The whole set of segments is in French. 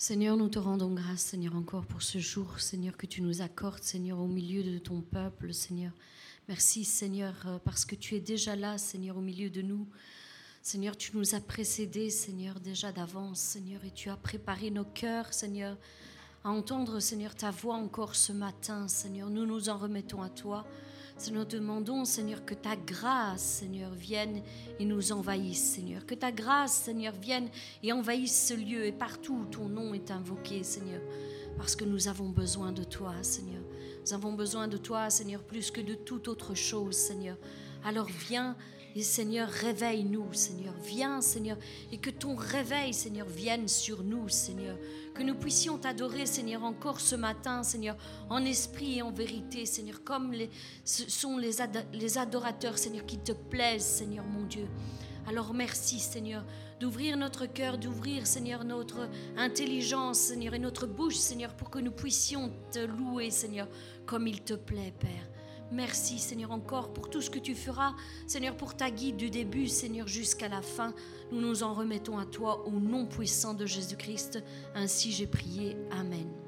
Seigneur, nous te rendons grâce, Seigneur, encore pour ce jour, Seigneur, que tu nous accordes, Seigneur, au milieu de ton peuple, Seigneur. Merci, Seigneur, euh, parce que tu es déjà là, Seigneur, au milieu de nous. Seigneur, tu nous as précédés, Seigneur, déjà d'avance, Seigneur, et tu as préparé nos cœurs, Seigneur, à entendre, Seigneur, ta voix encore ce matin, Seigneur. Nous nous en remettons à toi. Seigneur, nous demandons, Seigneur, que ta grâce, Seigneur, vienne et nous envahisse, Seigneur. Que ta grâce, Seigneur, vienne et envahisse ce lieu et partout ton nom est invoqué, Seigneur. Parce que nous avons besoin de toi, Seigneur. Nous avons besoin de toi, Seigneur, plus que de toute autre chose, Seigneur. Alors viens et Seigneur, réveille-nous, Seigneur. Viens, Seigneur, et que ton réveil, Seigneur, vienne sur nous, Seigneur que nous puissions t'adorer, Seigneur, encore ce matin, Seigneur, en esprit et en vérité, Seigneur, comme les, ce sont les, les adorateurs, Seigneur, qui te plaisent, Seigneur, mon Dieu. Alors merci, Seigneur, d'ouvrir notre cœur, d'ouvrir, Seigneur, notre intelligence, Seigneur, et notre bouche, Seigneur, pour que nous puissions te louer, Seigneur, comme il te plaît, Père. Merci Seigneur encore pour tout ce que tu feras, Seigneur, pour ta guide du début, Seigneur, jusqu'à la fin. Nous nous en remettons à toi au nom puissant de Jésus-Christ. Ainsi j'ai prié. Amen.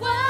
away.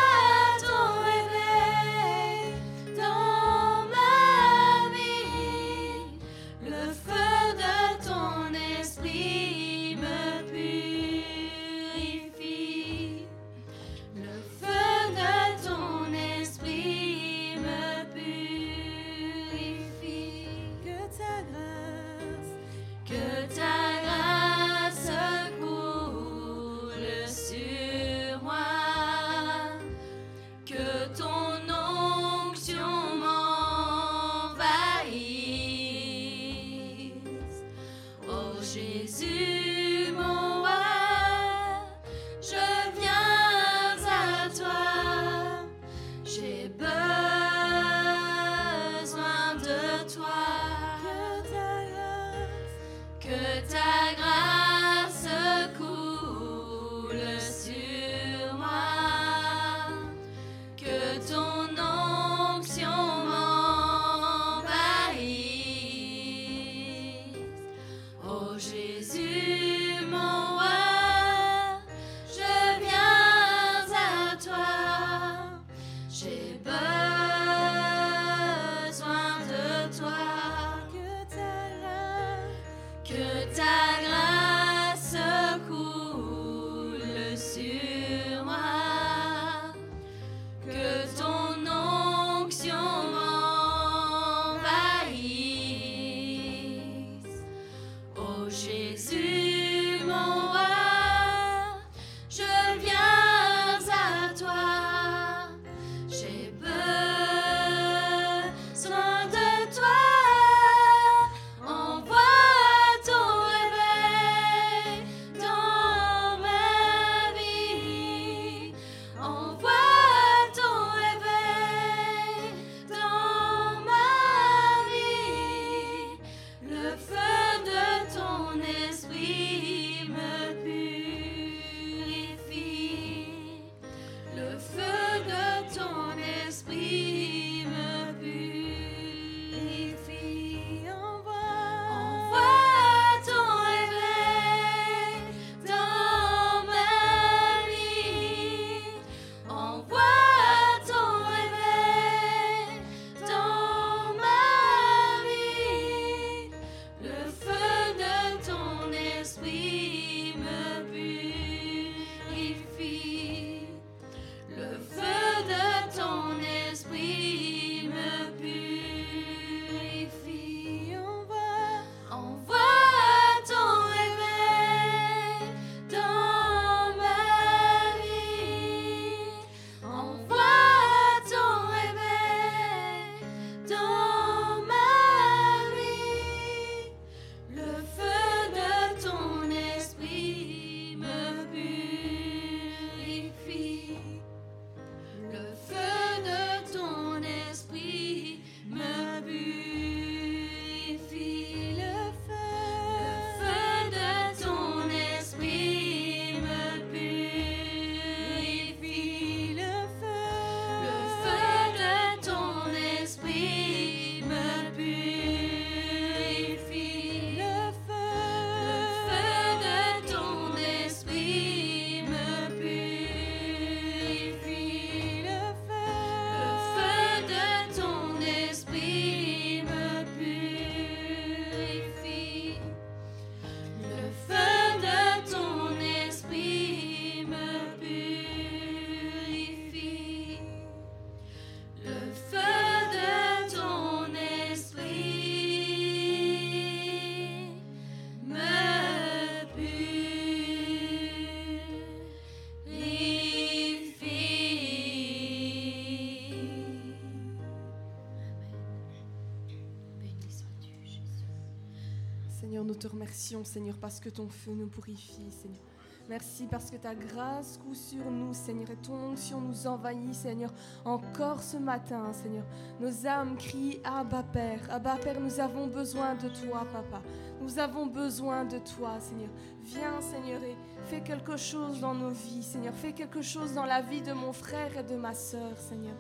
Te remercions, Seigneur, parce que ton feu nous purifie, Seigneur. Merci parce que ta grâce coule sur nous, Seigneur, et ton onction nous envahit, Seigneur. Encore ce matin, Seigneur, nos âmes crient Abba Père. Abba Père, nous avons besoin de toi, Papa. Nous avons besoin de toi, Seigneur. Viens, Seigneur, et fais quelque chose dans nos vies, Seigneur. Fais quelque chose dans la vie de mon frère et de ma sœur, Seigneur.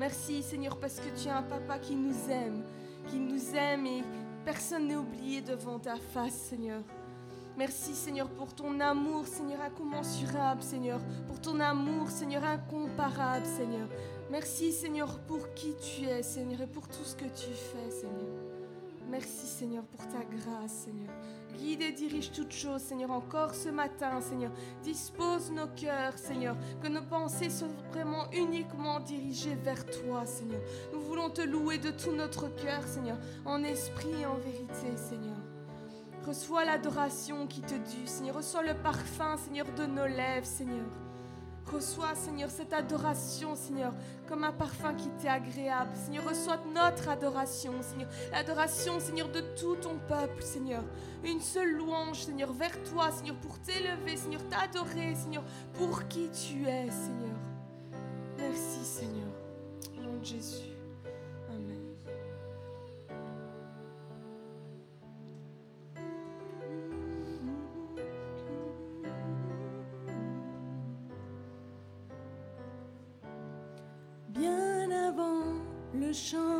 Merci, Seigneur, parce que tu es un papa qui nous aime, qui nous aime et Personne n'est oublié devant ta face, Seigneur. Merci, Seigneur, pour ton amour, Seigneur, incommensurable, Seigneur. Pour ton amour, Seigneur, incomparable, Seigneur. Merci, Seigneur, pour qui tu es, Seigneur, et pour tout ce que tu fais, Seigneur. Merci, Seigneur, pour ta grâce, Seigneur. Guide et dirige toutes choses, Seigneur, encore ce matin, Seigneur. Dispose nos cœurs, Seigneur, que nos pensées soient vraiment uniquement dirigées vers toi, Seigneur. Nous voulons te louer de tout notre cœur, Seigneur, en esprit et en vérité, Seigneur. Reçois l'adoration qui te due, Seigneur. Reçois le parfum, Seigneur, de nos lèvres, Seigneur. Reçois, Seigneur, cette adoration, Seigneur, comme un parfum qui t'est agréable. Seigneur, reçois notre adoration, Seigneur. L'adoration, Seigneur, de tout ton peuple, Seigneur. Une seule louange, Seigneur, vers toi, Seigneur, pour t'élever, Seigneur, t'adorer, Seigneur, pour qui tu es, Seigneur. Merci, Seigneur. Au nom de Jésus. Chant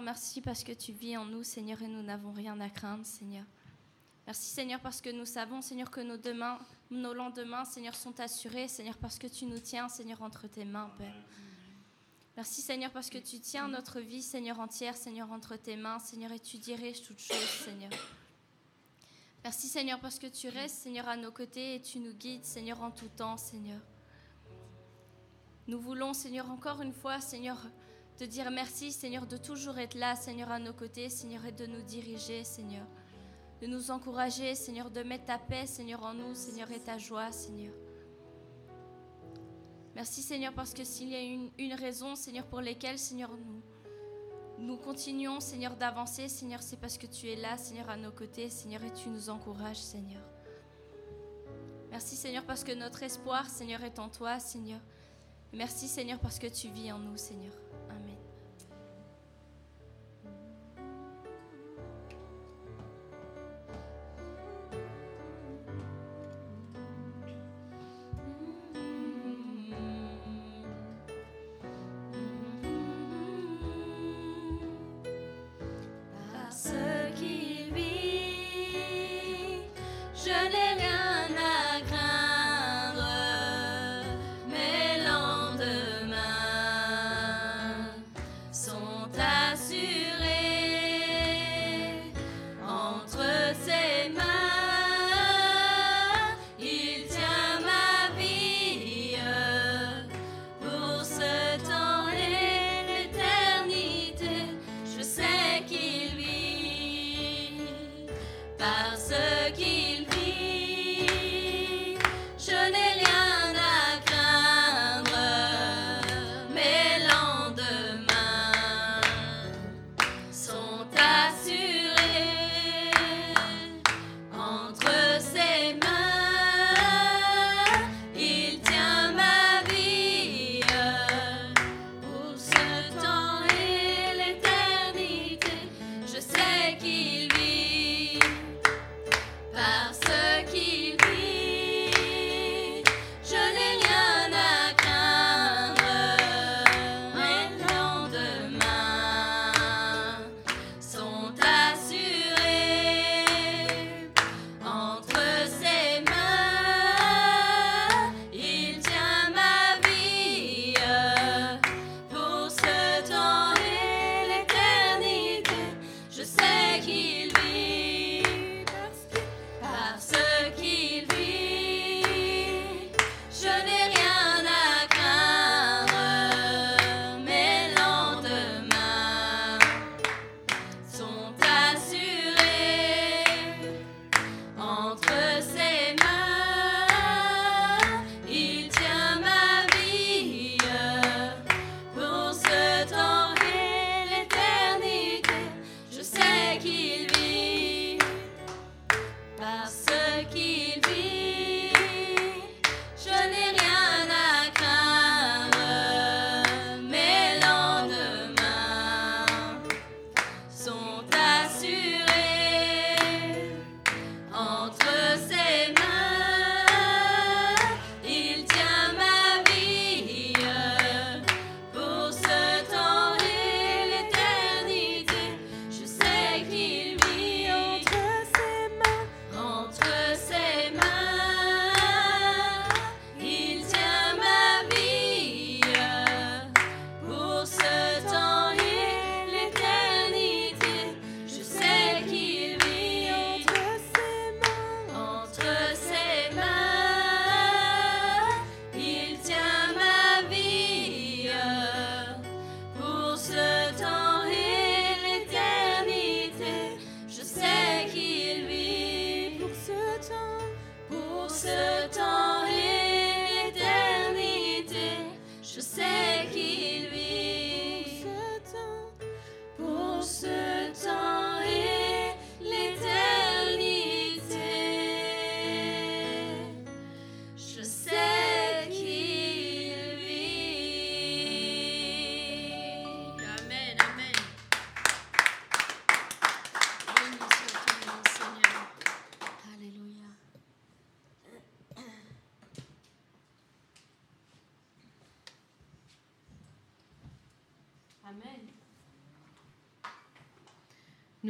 Merci parce que tu vis en nous, Seigneur, et nous n'avons rien à craindre, Seigneur. Merci, Seigneur, parce que nous savons, Seigneur, que nos, demain, nos lendemains, Seigneur, sont assurés, Seigneur, parce que tu nous tiens, Seigneur, entre tes mains, Père. Merci, Seigneur, parce que tu tiens notre vie, Seigneur, entière, Seigneur, entre tes mains, Seigneur, et tu diriges toutes choses, Seigneur. Merci, Seigneur, parce que tu restes, Seigneur, à nos côtés et tu nous guides, Seigneur, en tout temps, Seigneur. Nous voulons, Seigneur, encore une fois, Seigneur, te dire merci, Seigneur, de toujours être là, Seigneur, à nos côtés, Seigneur, et de nous diriger, Seigneur. De nous encourager, Seigneur, de mettre ta paix, Seigneur, en nous, Seigneur, et ta joie, Seigneur. Merci, Seigneur, parce que s'il y a une, raison, Seigneur, pour laquelle, Seigneur, nous, nous continuons, Seigneur, d'avancer, Seigneur, c'est parce que tu es là, Seigneur, à nos côtés, Seigneur, et tu nous encourages, Seigneur. Merci, Seigneur, parce que notre espoir, Seigneur, est en toi, Seigneur. Merci, Seigneur, parce que tu vis en nous, Seigneur.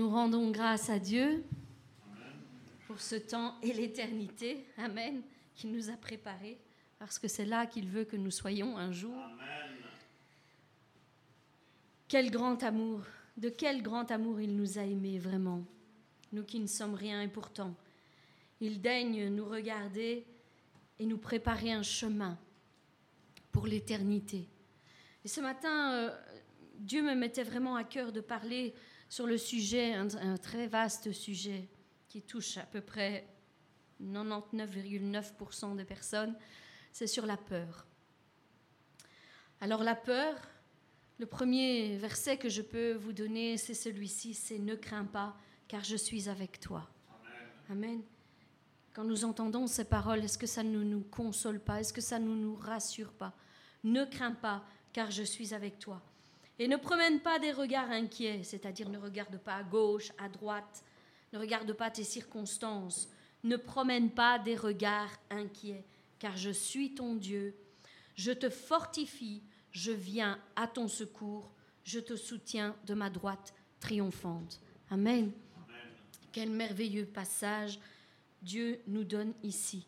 Nous rendons grâce à Dieu pour ce temps et l'éternité, Amen, qu'il nous a préparé, parce que c'est là qu'il veut que nous soyons un jour. Quel grand amour, de quel grand amour il nous a aimés vraiment, nous qui ne sommes rien et pourtant, il daigne nous regarder et nous préparer un chemin pour l'éternité. Et ce matin, euh, Dieu me mettait vraiment à cœur de parler sur le sujet, un, très vaste sujet qui touche à peu près 99,9% des personnes, c'est sur la peur. Alors la peur, le premier verset que je peux vous donner, c'est celui-ci, c'est Ne crains pas, car je suis avec toi. Amen. Quand nous entendons ces paroles, est-ce que ça ne nous console pas? Est-ce que ça ne nous rassure pas Ne crains pas, car je suis avec toi. Et ne promène pas des regards inquiets, c'est-à-dire ne regarde pas à gauche, à droite, ne regarde pas tes circonstances, ne promène pas des regards inquiets, car je suis ton Dieu, je te fortifie, je viens à ton secours, je te soutiens de ma droite triomphante. Amen. Quel merveilleux passage Dieu nous donne ici.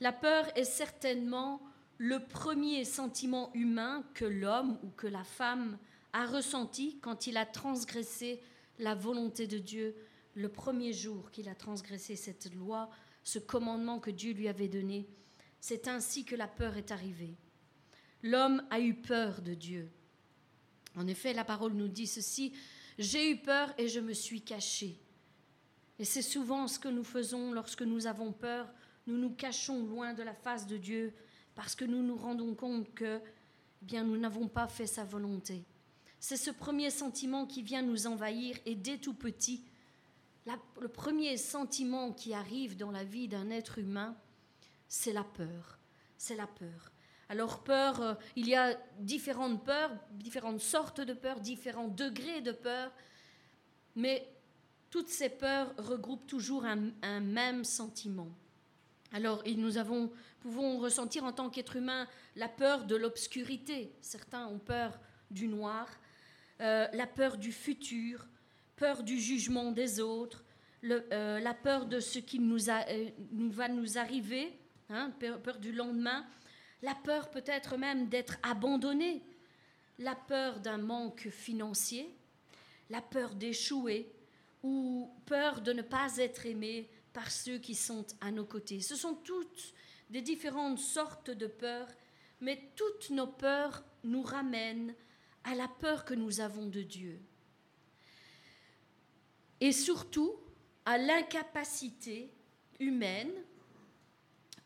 La peur est certainement le premier sentiment humain que l'homme ou que la femme a ressenti quand il a transgressé la volonté de Dieu le premier jour qu'il a transgressé cette loi, ce commandement que Dieu lui avait donné. C'est ainsi que la peur est arrivée. L'homme a eu peur de Dieu. En effet, la parole nous dit ceci, j'ai eu peur et je me suis caché. Et c'est souvent ce que nous faisons lorsque nous avons peur, nous nous cachons loin de la face de Dieu parce que nous nous rendons compte que eh bien nous n'avons pas fait sa volonté. C'est ce premier sentiment qui vient nous envahir et dès tout petit, le premier sentiment qui arrive dans la vie d'un être humain, c'est la peur. C'est la peur. Alors peur, euh, il y a différentes peurs, différentes sortes de peurs, différents degrés de peur, mais toutes ces peurs regroupent toujours un, un même sentiment. Alors nous avons, pouvons ressentir en tant qu'être humain la peur de l'obscurité. Certains ont peur du noir, euh, la peur du futur, peur du jugement des autres, euh, la peur de ce qui nous, euh, va nous arriver, hein, peur, du lendemain, la peur peut-être même d'être abandonné, la peur d'un manque financier, la peur d'échouer ou peur de ne pas être aimé par ceux qui sont à nos côtés. Ce sont toutes des différentes sortes de peurs, mais toutes nos peurs nous ramènent à la peur que nous avons de Dieu. Et surtout à l'incapacité humaine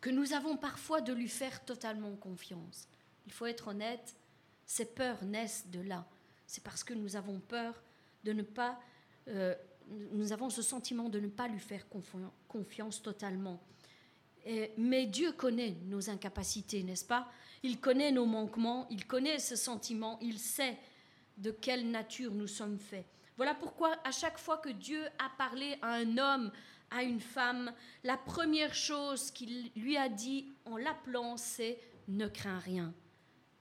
que nous avons parfois de lui faire totalement confiance. Il faut être honnête, ces peurs naissent de là. C'est parce que nous avons peur de ne pas... Euh, nous avons ce sentiment de ne pas lui faire confiance totalement. mais Dieu connaît nos incapacités, n'est-ce pas? Il connaît nos manquements, il connaît ce sentiment, il sait de quelle nature nous sommes faits. Voilà pourquoi à chaque fois que Dieu a parlé à un homme, à une femme, la première chose qu'il lui a dit en l'appelant, c'est ne crains rien,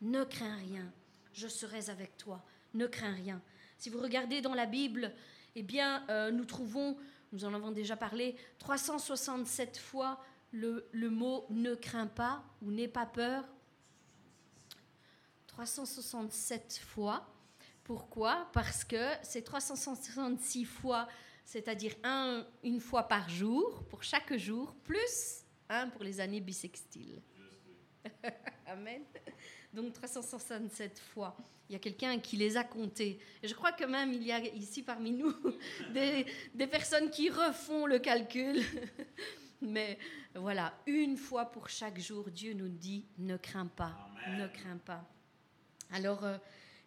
ne crains rien, je serai avec toi, ne crains rien. Si vous regardez dans la Bible, eh bien, euh, nous trouvons, nous en avons déjà parlé, 367 fois le, le mot ne crains pas ou n'aie pas peur 367 fois. Pourquoi? Parce que c'est 366 fois, c'est-à-dire un, une fois par jour, pour chaque jour, plus un pour les années bissextiles. Amen. Donc 367 fois. Il y a quelqu'un qui les a comptés. Et je crois que même il y a ici parmi nous des, des personnes qui refont le calcul. Mais voilà, une fois pour chaque jour, Dieu nous dit ne crains pas, ne crains pas. Alors, euh,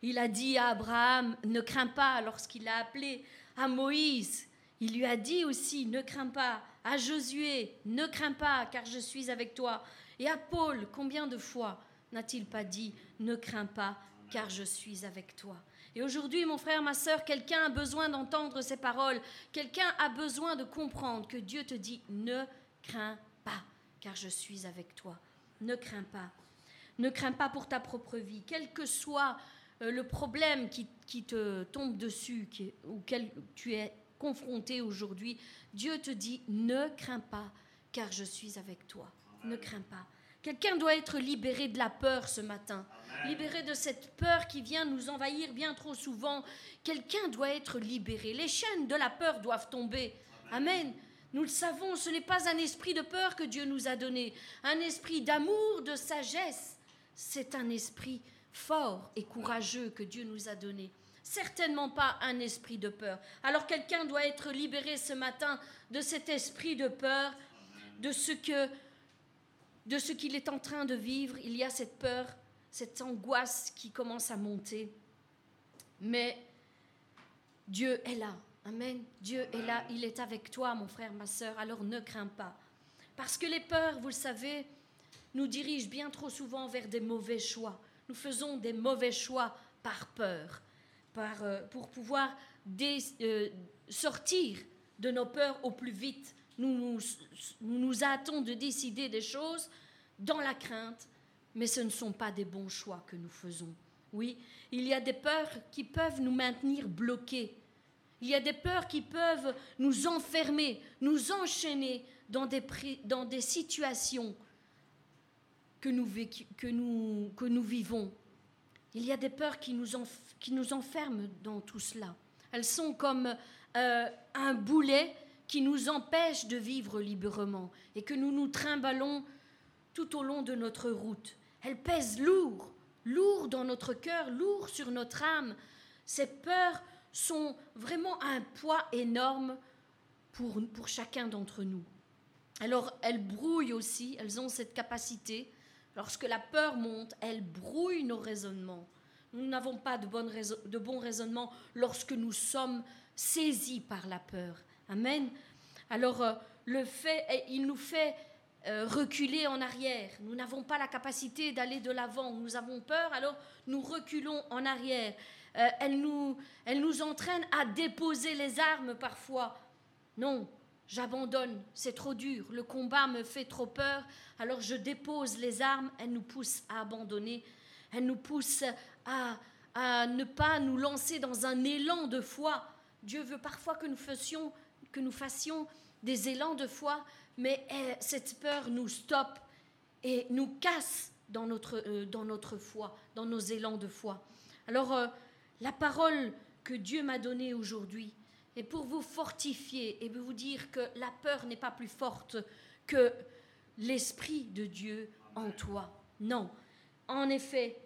il a dit à Abraham, ne crains pas lorsqu'il a appelé à Moïse. Il lui a dit aussi, ne crains pas. À Josué, ne crains pas, car je suis avec toi. Et à Paul, combien de fois n'a-t-il pas dit, ne crains pas, car je suis avec toi Et aujourd'hui, mon frère, ma soeur, quelqu'un a besoin d'entendre ces paroles. Quelqu'un a besoin de comprendre que Dieu te dit, ne crains pas, car je suis avec toi. Ne crains pas. Ne crains pas pour ta propre vie, quel que soit euh, le problème qui, te tombe dessus, ou quel tu es confronté aujourd'hui, Dieu te dit, ne crains pas, car je suis avec toi. Ne crains pas. Quelqu'un doit être libéré de la peur ce matin, libéré de cette peur qui vient nous envahir bien trop souvent. Quelqu'un doit être libéré. Les chaînes de la peur doivent tomber. Amen. Nous le savons, ce n'est pas un esprit de peur que Dieu nous a donné, un esprit d'amour, de sagesse. C'est un esprit fort et courageux que Dieu nous a donné. Certainement pas un esprit de peur. Alors quelqu'un doit être libéré ce matin de cet esprit de peur, de ce que de ce qu'il est en train de vivre. Il y a cette peur, cette angoisse qui commence à monter. Mais Dieu est là. Amen. Dieu est là, il est avec toi, mon frère, ma soeur, alors ne crains pas. Parce que les peurs, vous le savez, nous dirigent bien trop souvent vers des mauvais choix. Nous faisons des mauvais choix par peur, par, euh, pour pouvoir euh, sortir de nos peurs au plus vite. Nous nous, nous nous hâtons de décider des choses dans la crainte, mais ce ne sont pas des bons choix que nous faisons. Oui, il y a des peurs qui peuvent nous maintenir bloqués il y a des peurs qui peuvent nous enfermer, nous enchaîner dans des, dans des situations que nous, que, nous, que nous vivons. Il y a des peurs qui nous, qui nous enferment dans tout cela. Elles sont comme euh, un boulet qui nous empêche de vivre librement et que nous nous trimballons tout au long de notre route. Elles pèsent lourd, lourd dans notre cœur, lourd sur notre âme. Ces peurs sont vraiment un poids énorme pour, pour chacun d'entre nous. Alors elles brouillent aussi, elles ont cette capacité. Lorsque la peur monte, elles brouillent nos raisonnements. Nous n'avons pas de bons raisonnements lorsque nous sommes saisis par la peur. Amen. Alors euh, le fait, il nous fait euh, reculer en arrière. Nous n'avons pas la capacité d'aller de l'avant. Nous avons peur, alors nous reculons en arrière. Euh, elle, nous, elle nous entraîne à déposer les armes parfois. Non, j'abandonne, c'est trop dur, le combat me fait trop peur, alors je dépose les armes, elle nous pousse à abandonner, elle nous pousse à, ne pas nous lancer dans un élan de foi. Dieu veut parfois que nous fassions, que nous fassions des élans de foi, mais eh, cette peur nous stoppe et nous casse dans notre, euh, dans notre foi, dans nos élans de foi. Alors, euh, la parole que Dieu m'a donnée aujourd'hui est pour vous fortifier et vous dire que la peur n'est pas plus forte que l'Esprit de Dieu en toi. Non. En effet,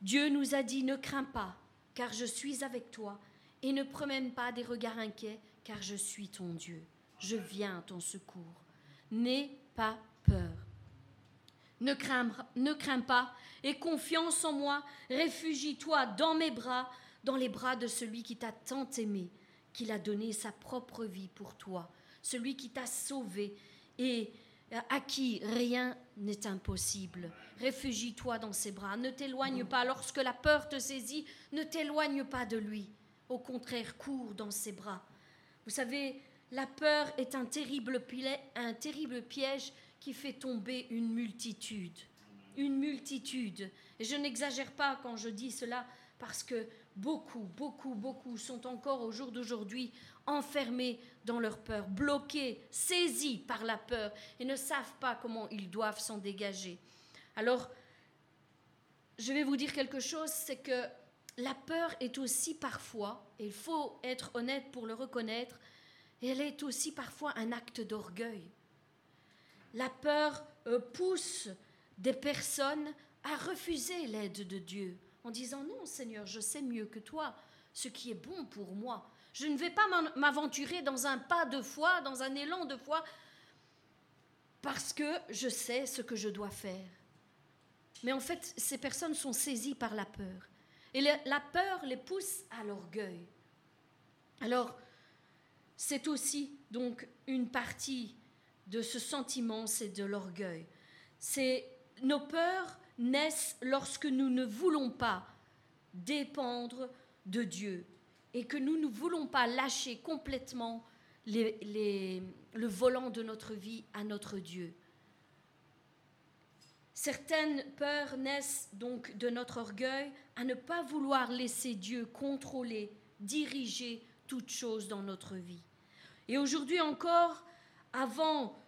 Dieu nous a dit ne crains pas, car je suis avec toi, et ne promène pas des regards inquiets, car je suis ton Dieu. Je viens à ton secours. N'aie pas peur. Ne crains, ne crains pas, et confiance en moi, réfugie-toi dans mes bras, dans les bras de celui qui t'a tant aimé, qu'il a donné sa propre vie pour toi, celui qui t'a sauvé et à qui rien n'est impossible. Réfugie-toi dans ses bras, ne t'éloigne pas lorsque la peur te saisit, ne t'éloigne pas de lui. Au contraire, cours dans ses bras. Vous savez, la peur est un terrible, un terrible piège qui fait tomber une multitude. Une multitude. Et je n'exagère pas quand je dis cela parce que beaucoup, beaucoup, beaucoup sont encore au jour d'aujourd'hui enfermés dans leur peur, bloqués, saisis par la peur et ne savent pas comment ils doivent s'en dégager. Alors, je vais vous dire quelque chose, c'est que la peur est aussi parfois, et il faut être honnête pour le reconnaître, elle est aussi parfois un acte d'orgueil. La peur euh, pousse des personnes à refuser l'aide de Dieu en disant non Seigneur, je sais mieux que toi ce qui est bon pour moi. Je ne vais pas m'aventurer dans un pas de foi, dans un élan de foi, parce que je sais ce que je dois faire. Mais en fait, ces personnes sont saisies par la peur. Et la peur les pousse à l'orgueil. Alors, c'est aussi donc une partie de ce sentiment, c'est de l'orgueil. C'est nos peurs naissent lorsque nous ne voulons pas dépendre de Dieu et que nous ne voulons pas lâcher complètement le volant de notre vie à notre Dieu. Certaines peurs naissent donc de notre orgueil à ne pas vouloir laisser Dieu contrôler, diriger toutes choses dans notre vie. Et aujourd'hui encore, avant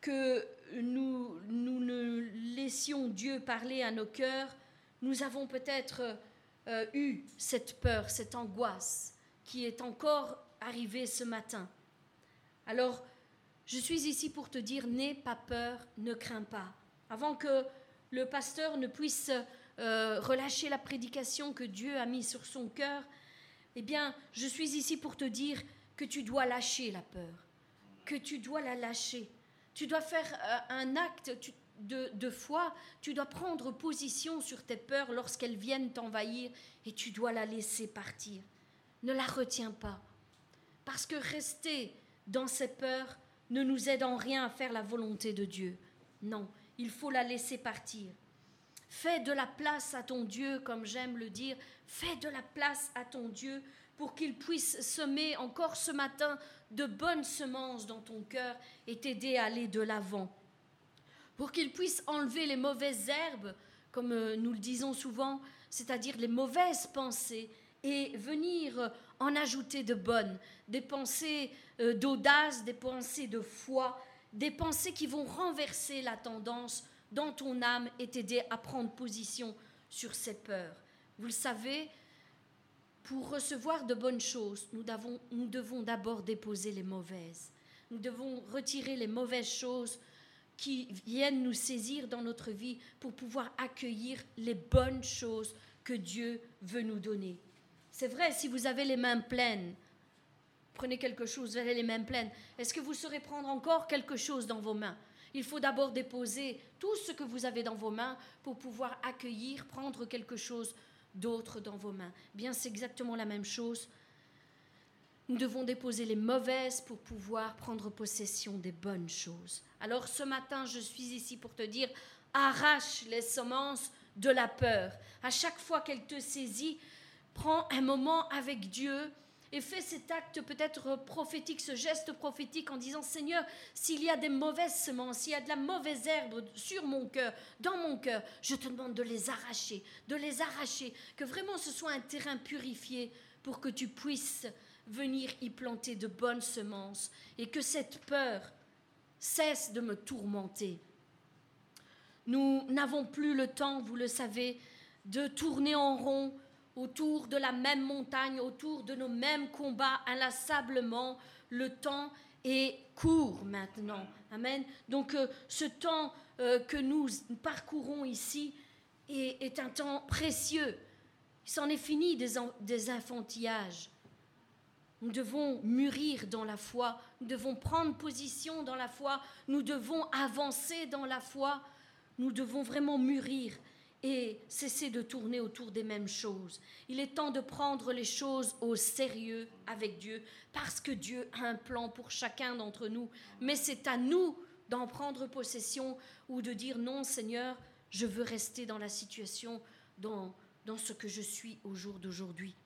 que nous, nous ne laissions Dieu parler à nos cœurs, nous avons peut-être euh, eu cette peur, cette angoisse qui est encore arrivée ce matin. Alors, je suis ici pour te dire, n'aie pas peur, ne crains pas. Avant que le pasteur ne puisse euh, relâcher la prédication que Dieu a mise sur son cœur, eh bien, je suis ici pour te dire que tu dois lâcher la peur, que tu dois la lâcher. Tu dois faire euh, un acte de, de, foi, tu dois prendre position sur tes peurs lorsqu'elles viennent t'envahir et tu dois la laisser partir. Ne la retiens pas. Parce que rester dans ces peurs ne nous aide en rien à faire la volonté de Dieu. Non, il faut la laisser partir. Fais de la place à ton Dieu, comme j'aime le dire, fais de la place à ton Dieu pour qu'il puisse semer encore ce matin de bonnes semences dans ton cœur et t'aider à aller de l'avant. Pour qu'il puisse enlever les mauvaises herbes, comme euh, nous le disons souvent, c'est-à-dire les mauvaises pensées, et venir en ajouter de bonnes, des pensées euh, d'audace, des pensées de foi, des pensées qui vont renverser la tendance dans ton âme et t'aider à prendre position sur ces peurs. Vous le savez, pour recevoir de bonnes choses, nous, devons d'abord déposer les mauvaises. Nous devons retirer les mauvaises choses qui viennent nous saisir dans notre vie pour pouvoir accueillir les bonnes choses que Dieu veut nous donner. C'est vrai, si vous avez les mains pleines, prenez quelque chose, vous avez les mains pleines, est-ce que vous saurez prendre encore quelque chose dans vos mains? Il faut d'abord déposer tout ce que vous avez dans vos mains pour pouvoir accueillir, prendre quelque chose d'autres dans vos mains. Bien, c'est exactement la même chose. Nous devons déposer les mauvaises pour pouvoir prendre possession des bonnes choses. Alors ce matin, je suis ici pour te dire, arrache les semences de la peur. À chaque fois qu'elle te saisit, prends un moment avec Dieu et fais cet acte peut-être prophétique, ce geste prophétique en disant Seigneur, s'il y a des mauvaises semences, s'il y a de la mauvaise herbe sur mon cœur, dans mon cœur, je te demande de les arracher, de les arracher, que vraiment ce soit un terrain purifié pour que tu puisses venir y planter de bonnes semences et que cette peur cesse de me tourmenter. Nous n'avons plus le temps, vous le savez, de tourner en rond autour de la même montagne, autour de nos mêmes combats inlassablement. Le temps est court maintenant. Amen. Donc euh, ce temps euh, que nous parcourons ici est, un temps précieux. Il s'en est fini des, des enfantillages. Nous devons mûrir dans la foi, nous devons prendre position dans la foi, nous devons avancer dans la foi, nous devons vraiment mûrir et cesser de tourner autour des mêmes choses. Il est temps de prendre les choses au sérieux avec Dieu, parce que Dieu a un plan pour chacun d'entre nous. Mais c'est à nous d'en prendre possession ou de dire non Seigneur, je veux rester dans la situation, dans, dans ce que je suis au jour d'aujourd'hui.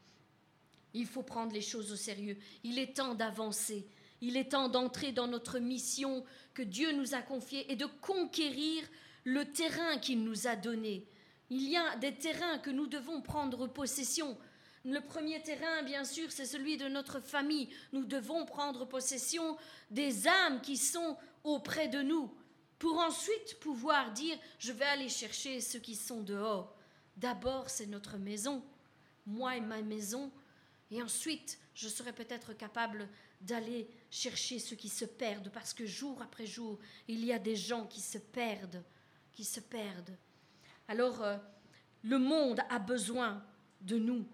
Il faut prendre les choses au sérieux. Il est temps d'avancer. Il est temps d'entrer dans notre mission que Dieu nous a confiée et de conquérir le terrain qu'il nous a donné. Il y a des terrains que nous devons prendre possession. Le premier terrain, bien sûr, c'est celui de notre famille. Nous devons prendre possession des âmes qui sont auprès de nous pour ensuite pouvoir dire, je vais aller chercher ceux qui sont dehors. D'abord, c'est notre maison, moi et ma maison, et ensuite, je serai peut-être capable d'aller chercher ceux qui se perdent, parce que jour après jour, il y a des gens qui se perdent, qui se perdent. Alors, euh, le monde a besoin de nous.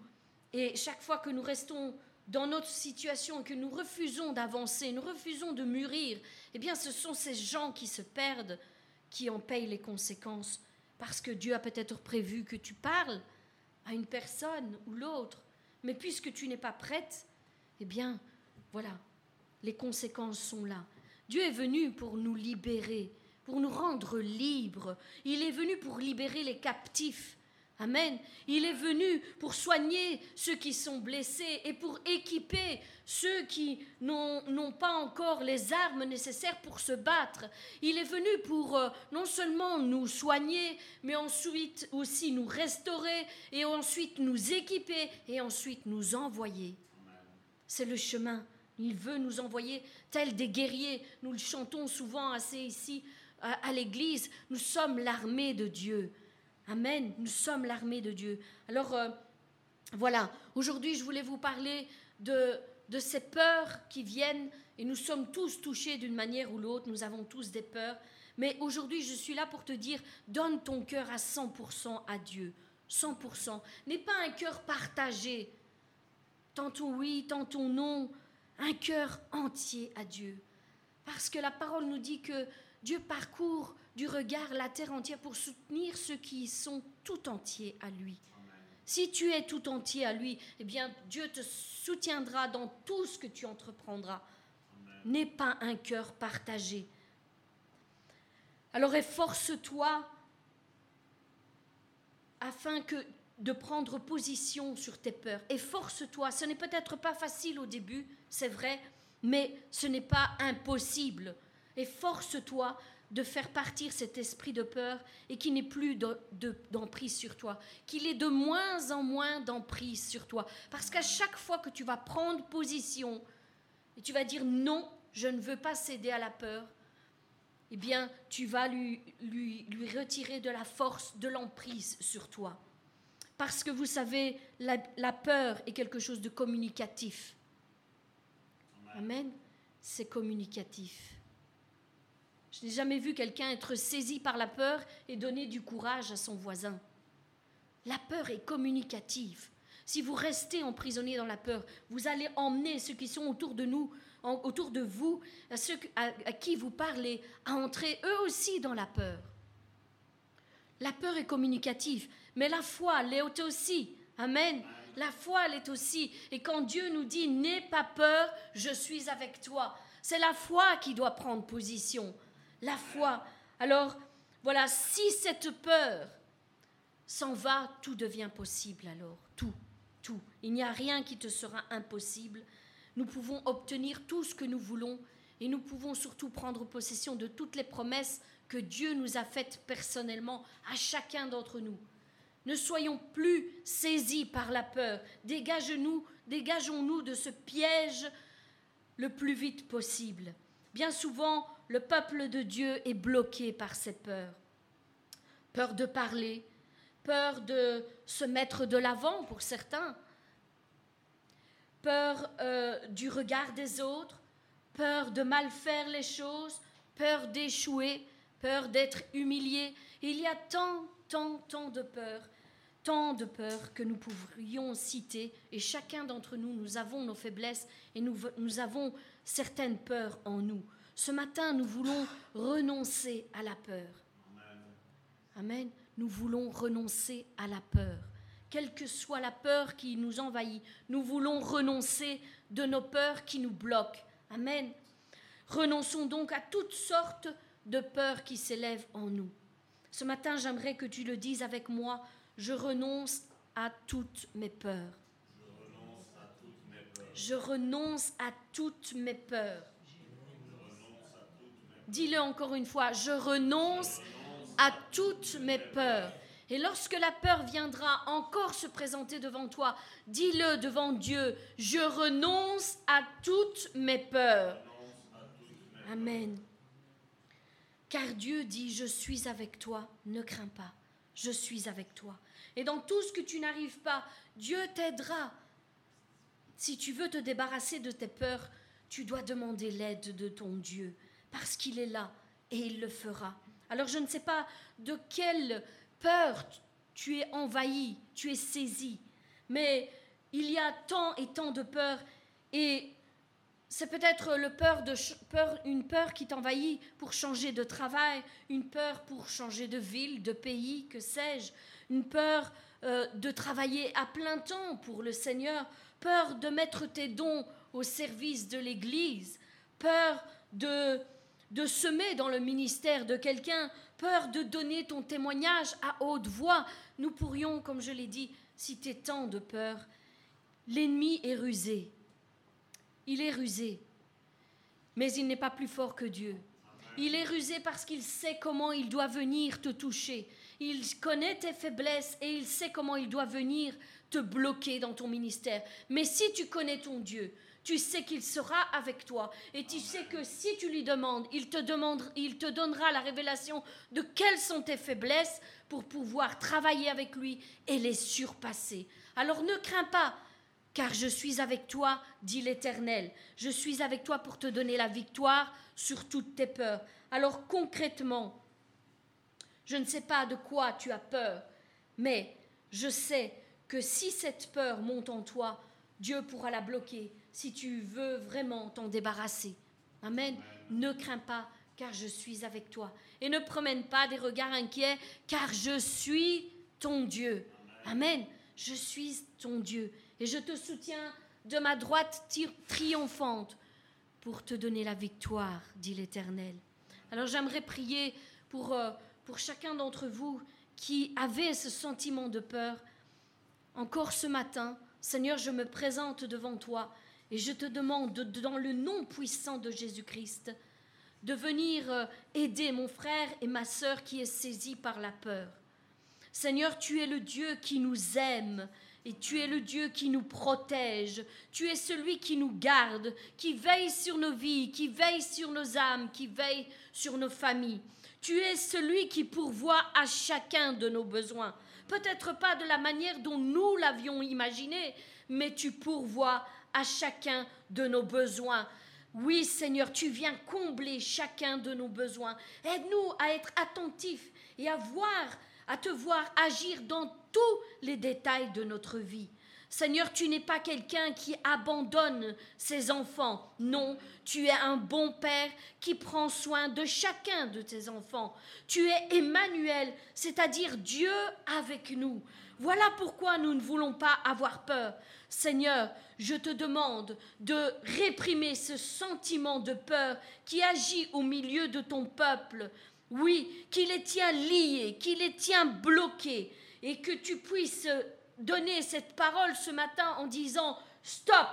Et chaque fois que nous restons dans notre situation et que nous refusons d'avancer, nous refusons de mûrir, eh bien, ce sont ces gens qui se perdent qui en payent les conséquences. Parce que Dieu a peut-être prévu que tu parles à une personne ou l'autre, mais puisque tu n'es pas prête, eh bien, voilà, les conséquences sont là. Dieu est venu pour nous libérer pour nous rendre libres. Il est venu pour libérer les captifs. Amen. Il est venu pour soigner ceux qui sont blessés et pour équiper ceux qui n'ont pas encore les armes nécessaires pour se battre. Il est venu pour euh, non seulement nous soigner, mais ensuite aussi nous restaurer et ensuite nous équiper et ensuite nous envoyer. C'est le chemin. Il veut nous envoyer tels des guerriers. Nous le chantons souvent assez ici à, l'église. Nous sommes l'armée de Dieu. Amen. Nous sommes l'armée de Dieu. Alors, euh, voilà. Aujourd'hui, je voulais vous parler de, de ces peurs qui viennent. Et nous sommes tous touchés d'une manière ou l'autre. Nous avons tous des peurs. Mais aujourd'hui, je suis là pour te dire, donne ton cœur à 100% à Dieu. 100%. N'est pas un cœur partagé. Tantôt oui, tantôt non. Un cœur entier à Dieu. Parce que la parole nous dit que Dieu parcourt du regard la terre entière pour soutenir ceux qui sont tout entiers à lui. Si tu es tout entier à lui, eh bien Dieu te soutiendra dans tout ce que tu entreprendras. N'aie pas un cœur partagé. Alors efforce-toi afin que de prendre position sur tes peurs. Efforce-toi. Ce n'est peut-être pas facile au début, c'est vrai, mais ce n'est pas impossible. Efforce-toi de faire partir cet esprit de peur et qu'il n'ait plus d'emprise sur toi, qu'il ait de moins en moins d'emprise sur toi. Parce qu'à chaque fois que tu vas prendre position et tu vas dire non, je ne veux pas céder à la peur, eh bien, tu vas lui, lui, lui retirer de la force, de l'emprise sur toi. Parce que vous savez, la, la peur est quelque chose de communicatif. Amen. C'est communicatif. Je n'ai jamais vu quelqu'un être saisi par la peur et donner du courage à son voisin. La peur est communicative. Si vous restez emprisonné dans la peur, vous allez emmener ceux qui sont autour de nous autour de vous, à ceux à, qui vous parlez, à entrer eux aussi dans la peur. La peur est communicative, mais la foi l'est aussi. Amen. La foi l'est aussi. Et quand Dieu nous dit N'aie pas peur, je suis avec toi, c'est la foi qui doit prendre position. La foi. Alors, voilà, si cette peur s'en va, tout devient possible alors. Tout, tout. Il n'y a rien qui te sera impossible nous pouvons obtenir tout ce que nous voulons et nous pouvons surtout prendre possession de toutes les promesses que Dieu nous a faites personnellement à chacun d'entre nous. Ne soyons plus saisis par la peur. Dégage-nous, dégageons-nous de ce piège le plus vite possible. Bien souvent, le peuple de Dieu est bloqué par ces peurs. Peur de parler, peur de se mettre de l'avant pour certains, peur euh, du regard des autres, peur de mal faire les choses, peur d'échouer, peur d'être humilié. Il y a tant, tant, tant de peurs, tant de peurs que nous pourrions citer, et chacun d'entre nous, nous avons nos faiblesses et nous avons certaines peurs en nous. Ce matin, nous voulons renoncer à la peur. Amen. Nous voulons renoncer à la peur quelle que soit la peur qui nous envahit. Nous voulons renoncer de nos peurs qui nous bloquent. Amen. Renonçons donc à toutes sortes de peurs qui s'élèvent en nous. Ce matin, j'aimerais que tu le dises avec moi. Je renonce à toutes mes peurs. Je renonce à toutes mes peurs. Dis-le encore une fois. Je renonce à toutes mes peurs. Et lorsque la peur viendra encore se présenter devant toi, dis-le devant Dieu, je renonce à toutes mes peurs. Amen. Car Dieu dit, je suis avec toi, ne crains pas, je suis avec toi. Et dans tout ce que tu n'arrives pas, Dieu t'aidera. Si tu veux te débarrasser de tes peurs, tu dois demander l'aide de ton Dieu, parce qu'il est là et il le fera. Alors je ne sais pas de quelle peur, tu es envahi, tu es saisi. Mais il y a tant et tant de peur et c'est peut-être le peur de peur, une peur qui t'envahit pour changer de travail, une peur pour changer de ville, de pays, que sais-je, une peur euh, de travailler à plein temps pour le Seigneur, peur de mettre tes dons au service de l'Église, peur de, de semer dans le ministère de quelqu'un, peur de donner ton témoignage à haute voix. Nous pourrions, comme je l'ai dit, citer tant de peurs. L'ennemi est rusé. Il est rusé. Mais il n'est pas plus fort que Dieu. Il est rusé parce qu'il sait comment il doit venir te toucher. Il connaît tes faiblesses et il sait comment il doit venir te bloquer dans ton ministère. Mais si tu connais ton Dieu, tu sais qu'il sera avec toi. Et tu sais que si tu lui demandes, il te, il te donnera la révélation de quelles sont tes faiblesses pour pouvoir travailler avec lui et les surpasser. Alors ne crains pas, car je suis avec toi, dit l'Éternel. Je suis avec toi pour te donner la victoire sur toutes tes peurs. Alors concrètement, je ne sais pas de quoi tu as peur, mais je sais que si cette peur monte en toi, Dieu pourra la bloquer si tu veux vraiment t'en débarrasser. Amen. Ne crains pas, car je suis avec toi. Et ne promène pas des regards inquiets, car je suis ton Dieu. Amen. Je suis ton Dieu. Et je te soutiens de ma droite triomphante pour te donner la victoire, dit l'Éternel. Alors j'aimerais prier pour, euh, pour chacun d'entre vous qui avait ce sentiment de peur. Encore ce matin, Seigneur, je me présente devant toi et je te demande, dans le nom puissant de Jésus-Christ, de venir euh, aider mon frère et ma sœur qui est saisi par la peur. Seigneur, tu es le Dieu qui nous aime et tu es le Dieu qui nous protège. Tu es celui qui nous garde, qui veille sur nos vies, qui veille sur nos âmes, qui veille sur nos familles. Tu es celui qui pourvoit à chacun de nos besoins. Peut-être pas de la manière dont nous l'avions imaginé, mais tu pourvois à chacun de nos besoins. Oui, Seigneur, tu viens combler chacun de nos besoins. Aide-nous à être attentifs et à voir, à te voir agir dans tous les détails de notre vie. Seigneur, tu n'es pas quelqu'un qui abandonne ses enfants. Non, tu es un bon Père qui prend soin de chacun de tes enfants. Tu es Emmanuel, c'est-à-dire Dieu avec nous. Voilà pourquoi nous ne voulons pas avoir peur. Seigneur, je te demande de réprimer ce sentiment de peur qui agit au milieu de ton peuple. Oui, qui les tient liés, qui les tient bloqués, et que tu puisses donner cette parole ce matin en disant Stop,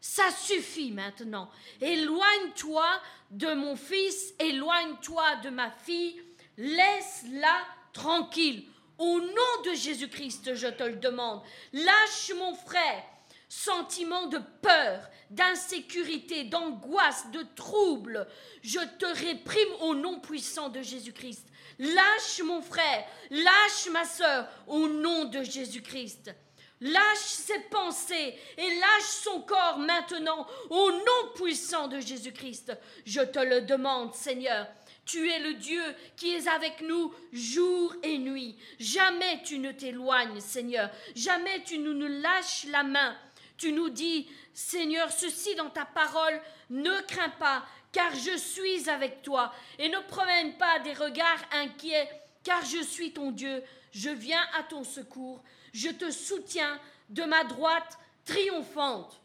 ça suffit maintenant. Éloigne-toi de mon fils, éloigne-toi de ma fille, laisse-la tranquille. Au nom de Jésus-Christ, je te le demande. Lâche mon frère. Sentiment de peur, d'insécurité, d'angoisse, de trouble. Je te réprime au nom puissant de Jésus-Christ. Lâche mon frère, lâche ma soeur au nom de Jésus-Christ. Lâche ses pensées et lâche son corps maintenant au nom puissant de Jésus-Christ. Je te le demande, Seigneur. Tu es le Dieu qui est avec nous jour et nuit. Jamais tu ne t'éloignes, Seigneur. Jamais tu nous ne lâches la main. Tu nous dis, Seigneur, ceci dans ta parole, ne crains pas, car je suis avec toi, et ne promène pas des regards inquiets, car je suis ton Dieu, je viens à ton secours, je te soutiens de ma droite triomphante,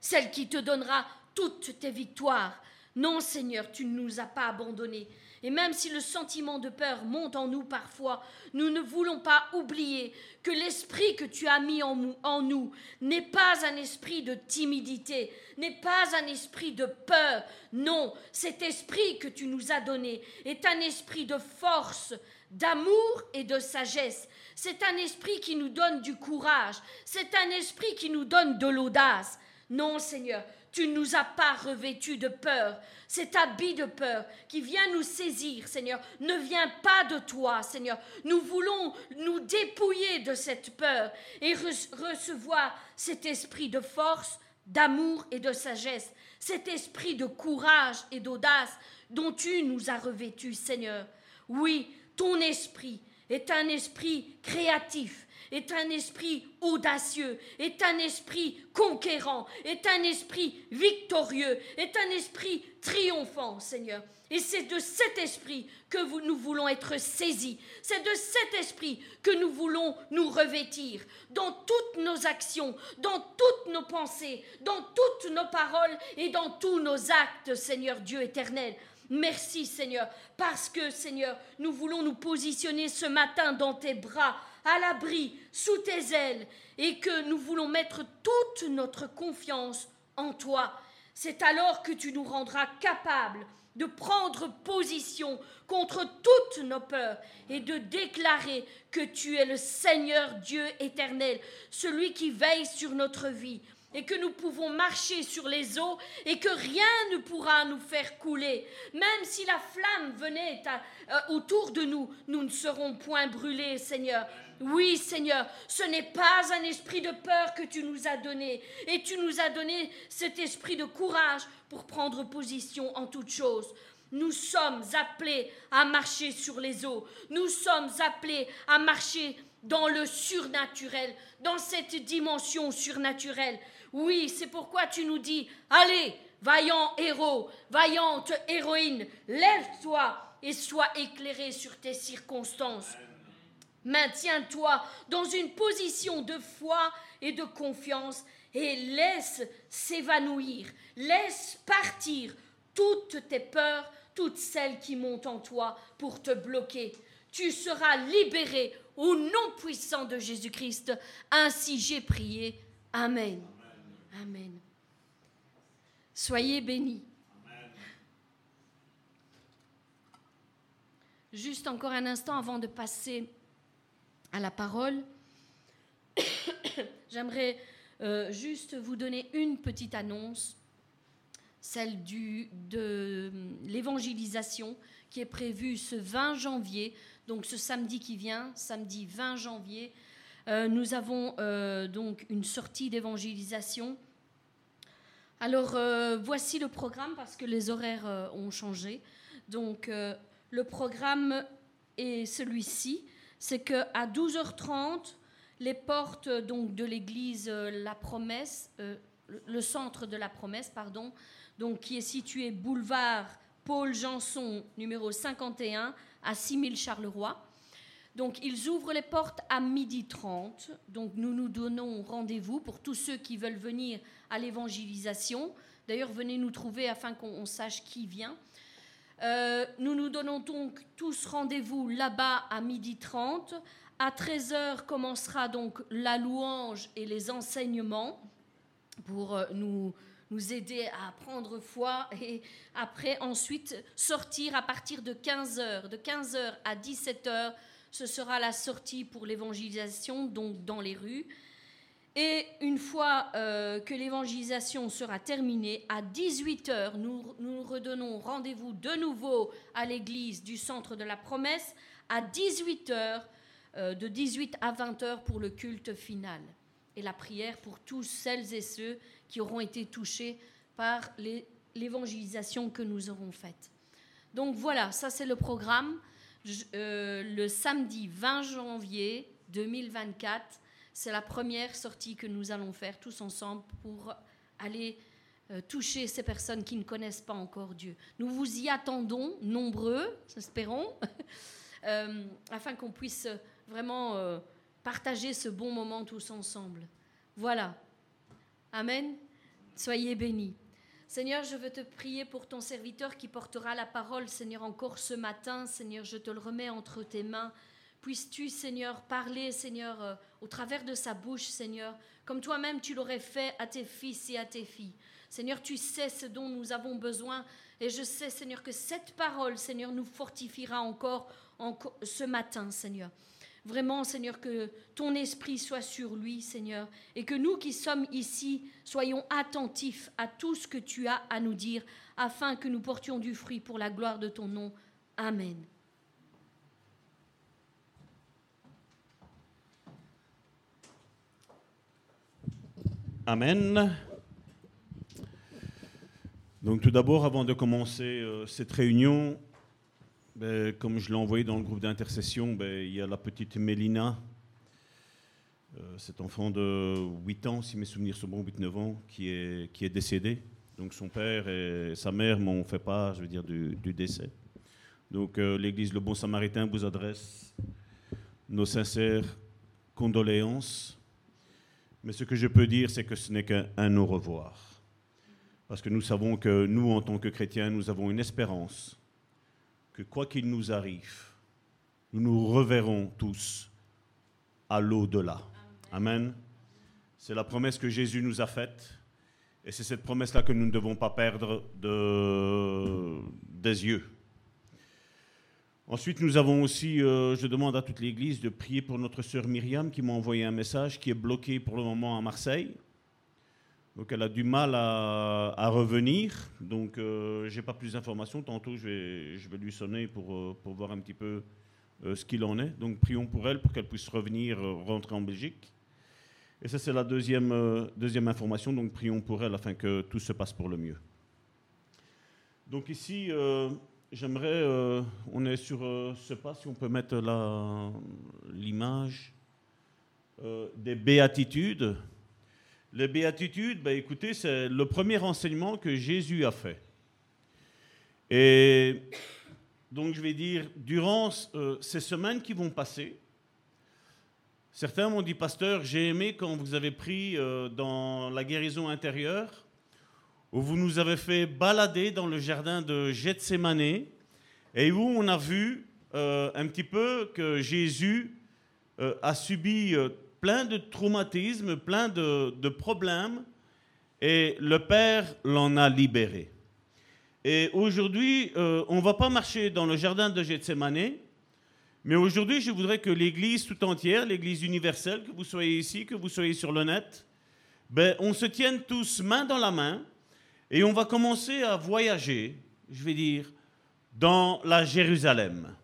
celle qui te donnera toutes tes victoires. Non, Seigneur, tu ne nous as pas abandonnés. Et même si le sentiment de peur monte en nous parfois, nous ne voulons pas oublier que l'esprit que tu as mis en, nous n'est pas un esprit de timidité, n'est pas un esprit de peur. Non, cet esprit que tu nous as donné est un esprit de force, d'amour et de sagesse. C'est un esprit qui nous donne du courage. C'est un esprit qui nous donne de l'audace. Non, Seigneur, tu ne nous as pas revêtus de peur. Cet habit de peur qui vient nous saisir, Seigneur, ne vient pas de toi, Seigneur. Nous voulons nous dépouiller de cette peur et recevoir cet esprit de force, d'amour et de sagesse, cet esprit de courage et d'audace dont tu nous as revêtus, Seigneur. Oui, ton esprit est un esprit créatif, est un esprit audacieux, est un esprit conquérant, est un esprit victorieux, est un esprit triomphant, Seigneur. Et c'est de cet esprit que nous voulons être saisis. C'est de cet esprit que nous voulons nous revêtir dans toutes nos actions, dans toutes nos pensées, dans toutes nos paroles et dans tous nos actes, Seigneur Dieu éternel. Merci Seigneur, parce que Seigneur, nous voulons nous positionner ce matin dans tes bras à l'abri, sous tes ailes, et que nous voulons mettre toute notre confiance en toi. C'est alors que tu nous rendras capables de prendre position contre toutes nos peurs et de déclarer que tu es le Seigneur Dieu éternel, celui qui veille sur notre vie, et que nous pouvons marcher sur les eaux et que rien ne pourra nous faire couler. Même si la flamme venait euh, autour de nous, nous ne serons point brûlés, Seigneur. Oui, Seigneur, ce n'est pas un esprit de peur que tu nous as donné, et tu nous as donné cet esprit de courage pour prendre position en toutes choses. Nous sommes appelés à marcher sur les eaux. Nous sommes appelés à marcher dans le surnaturel, dans cette dimension surnaturelle. Oui, c'est pourquoi tu nous dis, allez, vaillant héros, vaillante héroïne, lève-toi et sois éclairé sur tes circonstances. Maintiens-toi dans une position de foi et de confiance et laisse s'évanouir, laisse partir toutes tes peurs, toutes celles qui montent en toi pour te bloquer. Tu seras libéré au nom puissant de Jésus-Christ. Ainsi j'ai prié. Amen. Amen. Soyez bénis. Juste encore un instant avant de passer à la parole, j'aimerais euh, juste vous donner une petite annonce, celle de l'évangélisation qui est prévue ce 20 janvier, donc ce samedi qui vient, samedi 20 janvier. Euh, nous avons euh, donc une sortie d'évangélisation. Alors voici le programme parce que les horaires ont changé. Donc le programme est celui-ci c'est qu'à 12h30, les portes donc, de l'église euh, La Promesse, euh, le centre de la Promesse, pardon, donc, qui est situé boulevard Paul Janson, numéro 51, à 6000 Charleroi. Donc, ils ouvrent les portes à midi 30. Donc, nous nous donnons rendez-vous pour tous ceux qui veulent venir à l'évangélisation. D'ailleurs, venez nous trouver afin qu'on sache qui vient. Euh, nous nous donnons donc tous rendez-vous là-bas à midi 30. À 13h commencera donc la louange et les enseignements pour euh, nous, nous aider à prendre foi et après ensuite sortir à partir de 15h. De 15h à 17h, ce sera la sortie pour l'évangélisation, donc dans les rues. Et une fois euh, que l'évangélisation sera terminée, à 18h, nous nous redonnons rendez-vous de nouveau à l'église du centre de la promesse, à 18h, euh, de 18 à 20h pour le culte final. Et la prière pour tous celles et ceux qui auront été touchés par l'évangélisation que nous aurons faite. Donc voilà, ça c'est le programme. Euh, le samedi 20 janvier 2024 c'est la première sortie que nous allons faire tous ensemble pour aller euh, toucher ces personnes qui ne connaissent pas encore Dieu. Nous vous y attendons, nombreux, espérons, euh, afin qu'on puisse vraiment euh, partager ce bon moment tous ensemble. Voilà. Amen. Soyez bénis. Seigneur, je veux te prier pour ton serviteur qui portera la parole, Seigneur, encore ce matin. Seigneur, je te le remets entre tes mains. Puisses-tu, Seigneur, parler, Seigneur, au travers de sa bouche, Seigneur, comme toi-même tu l'aurais fait à tes fils et à tes filles. Seigneur, tu sais ce dont nous avons besoin. Et je sais, Seigneur, que cette parole, Seigneur, nous fortifiera encore, ce matin, Seigneur. Vraiment, Seigneur, que ton esprit soit sur lui, Seigneur, et que nous qui sommes ici soyons attentifs à tout ce que tu as à nous dire, afin que nous portions du fruit pour la gloire de ton nom. Amen. Amen. Donc tout d'abord, avant de commencer euh, cette réunion, ben, comme je l'ai envoyé dans le groupe d'intercession, ben, il y a la petite Mélina, euh, cet enfant de 8 ans, si mes souvenirs sont bons, 8-9 ans, qui est, qui est décédé. Donc son père et sa mère m'ont fait part, je veux dire, du, décès. Donc euh, l'Église Le Bon Samaritain vous adresse nos sincères condoléances mais ce que je peux dire, c'est que ce n'est qu'un au revoir. Parce que nous savons que nous, en tant que chrétiens, nous avons une espérance que quoi qu'il nous arrive, nous nous reverrons tous à l'au-delà. Amen. C'est la promesse que Jésus nous a faite. Et c'est cette promesse-là que nous ne devons pas perdre de, des yeux. Ensuite, nous avons aussi, euh, je demande à toute l'Église de prier pour notre sœur Myriam qui m'a envoyé un message qui est bloqué pour le moment à Marseille. Donc elle a du mal à, revenir. Donc euh, j'ai pas plus d'informations. Tantôt je vais, je vais lui sonner pour, euh, pour voir un petit peu euh, ce qu'il en est. Donc prions pour elle pour qu'elle puisse revenir, rentrer en Belgique. Et ça c'est la deuxième, deuxième information. Donc prions pour elle afin que tout se passe pour le mieux. Donc ici, j'aimerais, euh, on est sur euh, ce pas, si on peut mettre l'image euh, des béatitudes. Les béatitudes, ben, écoutez, c'est le premier enseignement que Jésus a fait. Et donc je vais dire, durant ces semaines qui vont passer, certains m'ont dit, pasteur, j'ai aimé quand vous avez pris dans la guérison intérieure, où vous nous avez fait balader dans le jardin de Gethsemane, et où on a vu euh, un petit peu que Jésus euh, a subi euh, plein de traumatismes, plein de, problèmes, et le Père l'en a libéré. Et aujourd'hui, on ne va pas marcher dans le jardin de Gethsemane, mais aujourd'hui, je voudrais que l'Église tout entière, l'Église universelle, que vous soyez ici, que vous soyez sur le net, ben, on se tienne tous main dans la main et on va commencer à voyager, je vais dire, dans la Jérusalem.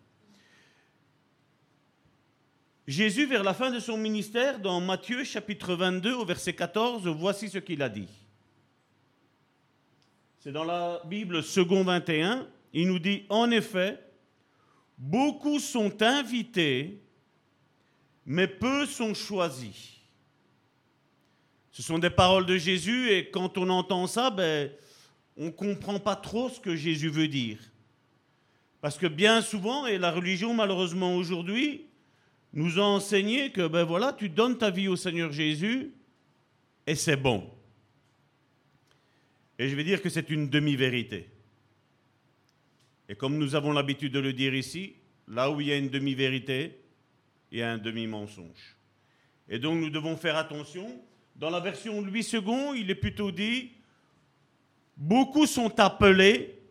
Jésus, vers la fin de son ministère, dans Matthieu chapitre 22 au verset 14, voici ce qu'il a dit. C'est dans la Bible second 21, il nous dit, en effet, beaucoup sont invités, mais peu sont choisis. Ce sont des paroles de Jésus et quand on entend ça, ben, on ne comprend pas trop ce que Jésus veut dire. Parce que bien souvent, et la religion malheureusement aujourd'hui, nous a enseigné que ben voilà, tu donnes ta vie au Seigneur Jésus et c'est bon. Et je vais dire que c'est une demi-vérité. Et comme nous avons l'habitude de le dire ici, là où il y a une demi-vérité, il y a un demi-mensonge. Et donc nous devons faire attention. Dans la version Louis II, il est plutôt dit Beaucoup sont appelés,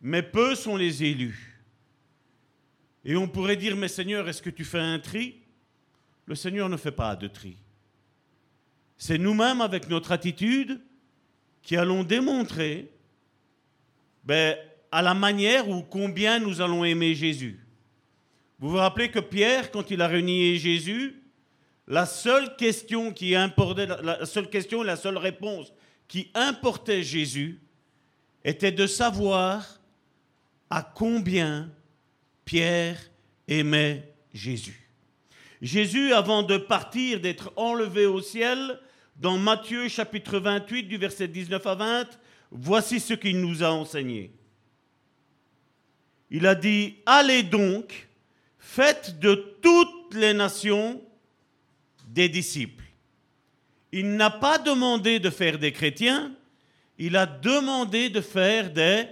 mais peu sont les élus. Et on pourrait dire Mais Seigneur, est-ce que tu fais un tri? Le Seigneur ne fait pas de tri. C'est nous-mêmes, avec notre attitude, qui allons démontrer ben, à la manière ou combien nous allons aimer Jésus. Vous vous rappelez que Pierre, quand il a renié Jésus, la seule question qui importait, la seule question, la seule réponse qui importait Jésus était de savoir à combien Pierre aimait Jésus. Jésus, avant de partir, d'être enlevé au ciel, dans Matthieu chapitre 28 du verset 19 à 20, voici ce qu'il nous a enseigné. Il a dit, allez donc, faites de toutes les nations des disciples. Il n'a pas demandé de faire des chrétiens, il a demandé de faire des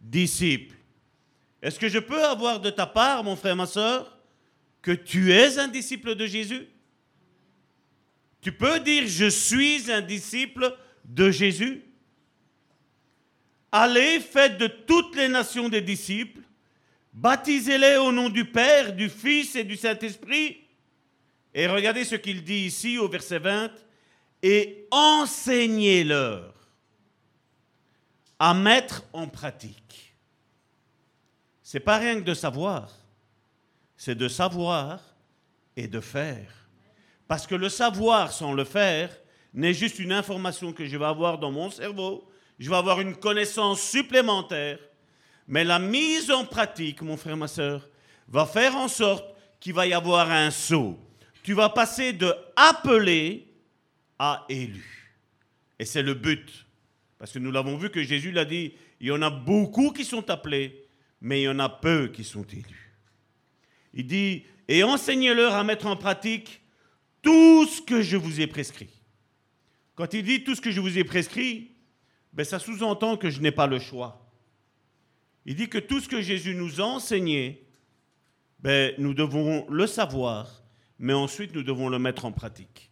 disciples. Est-ce que je peux avoir de ta part, mon frère, ma soeur, que tu es un disciple de Jésus? Tu peux dire je suis un disciple de Jésus? Allez, faites de toutes les nations des disciples, baptisez-les au nom du Père, du Fils et du Saint-Esprit. Et regardez ce qu'il dit ici au verset 20, et enseignez-leur à mettre en pratique. C'est pas rien que de savoir, c'est de savoir et de faire. Parce que le savoir sans le faire n'est juste une information que je vais avoir dans mon cerveau, je vais avoir une connaissance supplémentaire, mais la mise en pratique, mon frère, ma soeur, va faire en sorte qu'il va y avoir un saut. Tu vas passer de appelé à élu. Et c'est le but. Parce que nous l'avons vu que Jésus l'a dit, il y en a beaucoup qui sont appelés, mais il y en a peu qui sont élus. Il dit, et enseignez-leur à mettre en pratique tout ce que je vous ai prescrit. Quand il dit tout ce que je vous ai prescrit, ben ça sous-entend que je n'ai pas le choix. Il dit que tout ce que Jésus nous a enseigné, ben, nous devons le savoir, mais ensuite nous devons le mettre en pratique.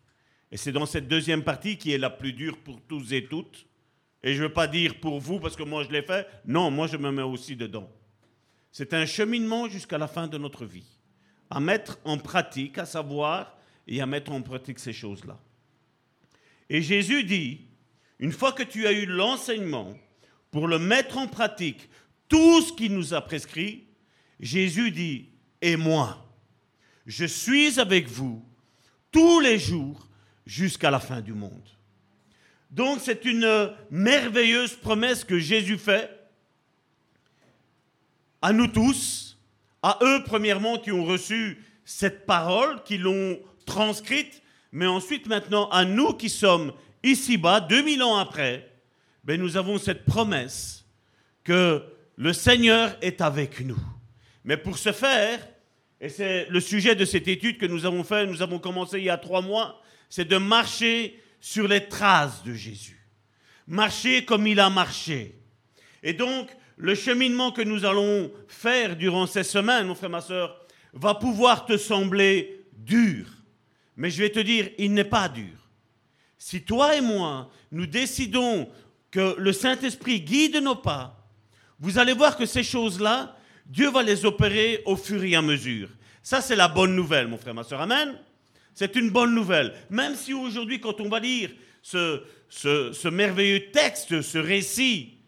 Et c'est dans cette deuxième partie qui est la plus dure pour tous et toutes. Et je ne veux pas dire pour vous parce que moi je l'ai fait. Non, moi je me mets aussi dedans. C'est un cheminement jusqu'à la fin de notre vie. À mettre en pratique, à savoir et à mettre en pratique ces choses-là. Et Jésus dit, une fois que tu as eu l'enseignement, pour le mettre en pratique, tout ce qu'il nous a prescrit, Jésus dit, et moi, je suis avec vous tous les jours jusqu'à la fin du monde. Donc c'est une merveilleuse promesse que Jésus fait à nous tous, à eux premièrement qui ont reçu cette parole, qui l'ont transcrite, mais ensuite maintenant à nous qui sommes ici-bas, 2000 ans après, ben, nous avons cette promesse que le Seigneur est avec nous. Mais pour ce faire, et c'est le sujet de cette étude que nous avons fait, nous avons commencé il y a trois mois, c'est de marcher sur les traces de Jésus. Marcher comme il a marché. Et donc, le cheminement que nous allons faire durant ces semaines, mon frère, ma soeur, va pouvoir te sembler dur. Mais je vais te dire, il n'est pas dur. Si toi et moi, nous décidons que le Saint-Esprit guide nos pas, vous allez voir que ces choses-là, Dieu va les opérer au fur et à mesure. Ça, c'est la bonne nouvelle, mon frère, ma soeur. Amen. C'est une bonne nouvelle. Même si aujourd'hui, quand on va lire ce, merveilleux texte, ce récit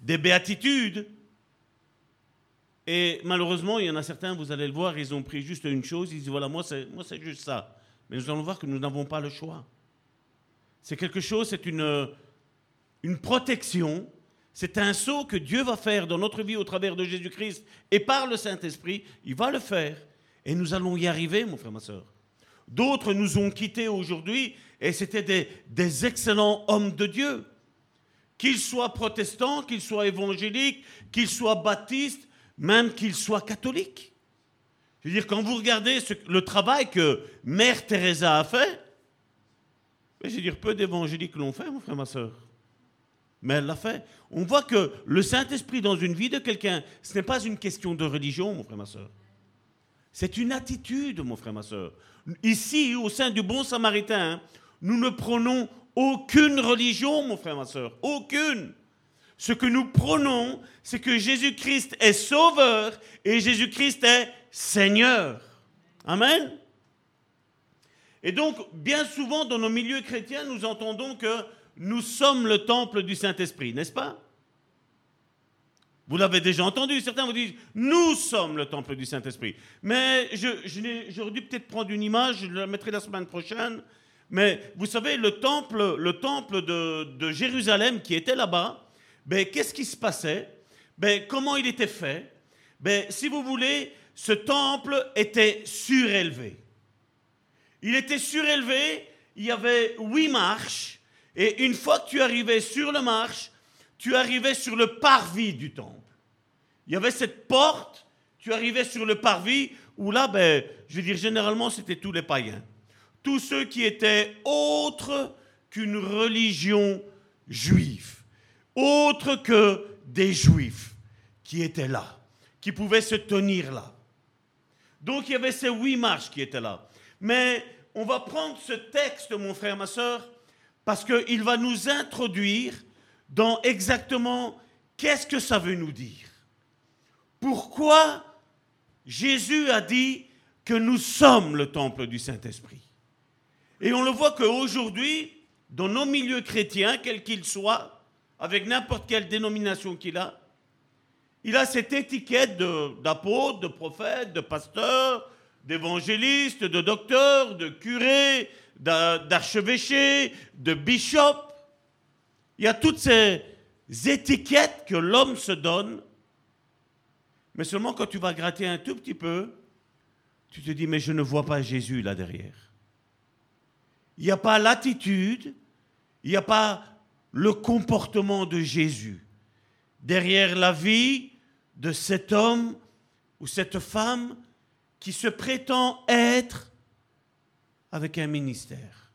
des béatitudes, et malheureusement, il y en a certains, vous allez le voir, ils ont pris juste une chose, ils disent, voilà, moi, c'est, moi, c'est juste ça. Mais nous allons voir que nous n'avons pas le choix. C'est quelque chose, c'est une, une protection, c'est un saut que Dieu va faire dans notre vie au travers de Jésus-Christ et par le Saint-Esprit. Il va le faire. Et nous allons y arriver, mon frère, ma soeur. D'autres nous ont quittés aujourd'hui et c'était des, excellents hommes de Dieu. Qu'ils soient protestants, qu'ils soient évangéliques, qu'ils soient baptistes, même qu'ils soient catholiques. Je veux dire, quand vous regardez le travail que Mère Teresa a fait, je veux dire, peu d'évangéliques l'ont fait, mon frère, ma soeur mais elle l'a fait. On voit que le Saint-Esprit dans une vie de quelqu'un, ce n'est pas une question de religion, mon frère, ma soeur. C'est une attitude, mon frère, ma soeur. Ici, au sein du bon samaritain, nous ne prenons aucune religion, mon frère, ma soeur. Aucune. Ce que nous prenons, c'est que Jésus-Christ est sauveur et Jésus-Christ est Seigneur. Amen. Et donc, bien souvent, dans nos milieux chrétiens, nous entendons que nous sommes le temple du Saint-Esprit, n'est-ce pas? Vous l'avez déjà entendu, certains vous disent, nous sommes le temple du Saint-Esprit. Mais j'aurais dû peut-être prendre une image, je la mettrai la semaine prochaine. Mais vous savez, le temple, le de, Jérusalem qui était là-bas, ben, qu'est-ce qui se passait? Ben, Comment il était fait? Ben, Si vous voulez, ce temple était surélevé. Il était surélevé, il y avait huit marches, et une fois que tu arrivais sur le marche, tu arrivais sur le parvis du temple. Il y avait cette porte, tu arrivais sur le parvis, où là, ben, je veux dire, généralement, c'était tous les païens. Tous ceux qui étaient autres qu'une religion juive, autres que des juifs qui étaient là, qui pouvaient se tenir là. Donc il y avait ces huit marches qui étaient là. Mais on va prendre ce texte, mon frère, ma soeur, parce qu'il va nous introduire dans exactement qu'est-ce que ça veut nous dire. Pourquoi Jésus a dit que nous sommes le temple du Saint-Esprit. Et on le voit qu'aujourd'hui, dans nos milieux chrétiens, quels qu'ils soient, avec n'importe quelle dénomination qu'il a, il a cette étiquette d'apôtre, de, de prophète, de pasteur, d'évangéliste, de docteur, de curé, d'archevêché, de bishop. Il y a toutes ces étiquettes que l'homme se donne. Mais seulement quand tu vas gratter un tout petit peu, tu te dis, mais je ne vois pas Jésus là derrière. Il n'y a pas l'attitude, il n'y a pas le comportement de Jésus. Derrière la vie de cet homme ou cette femme qui se prétend être avec un ministère.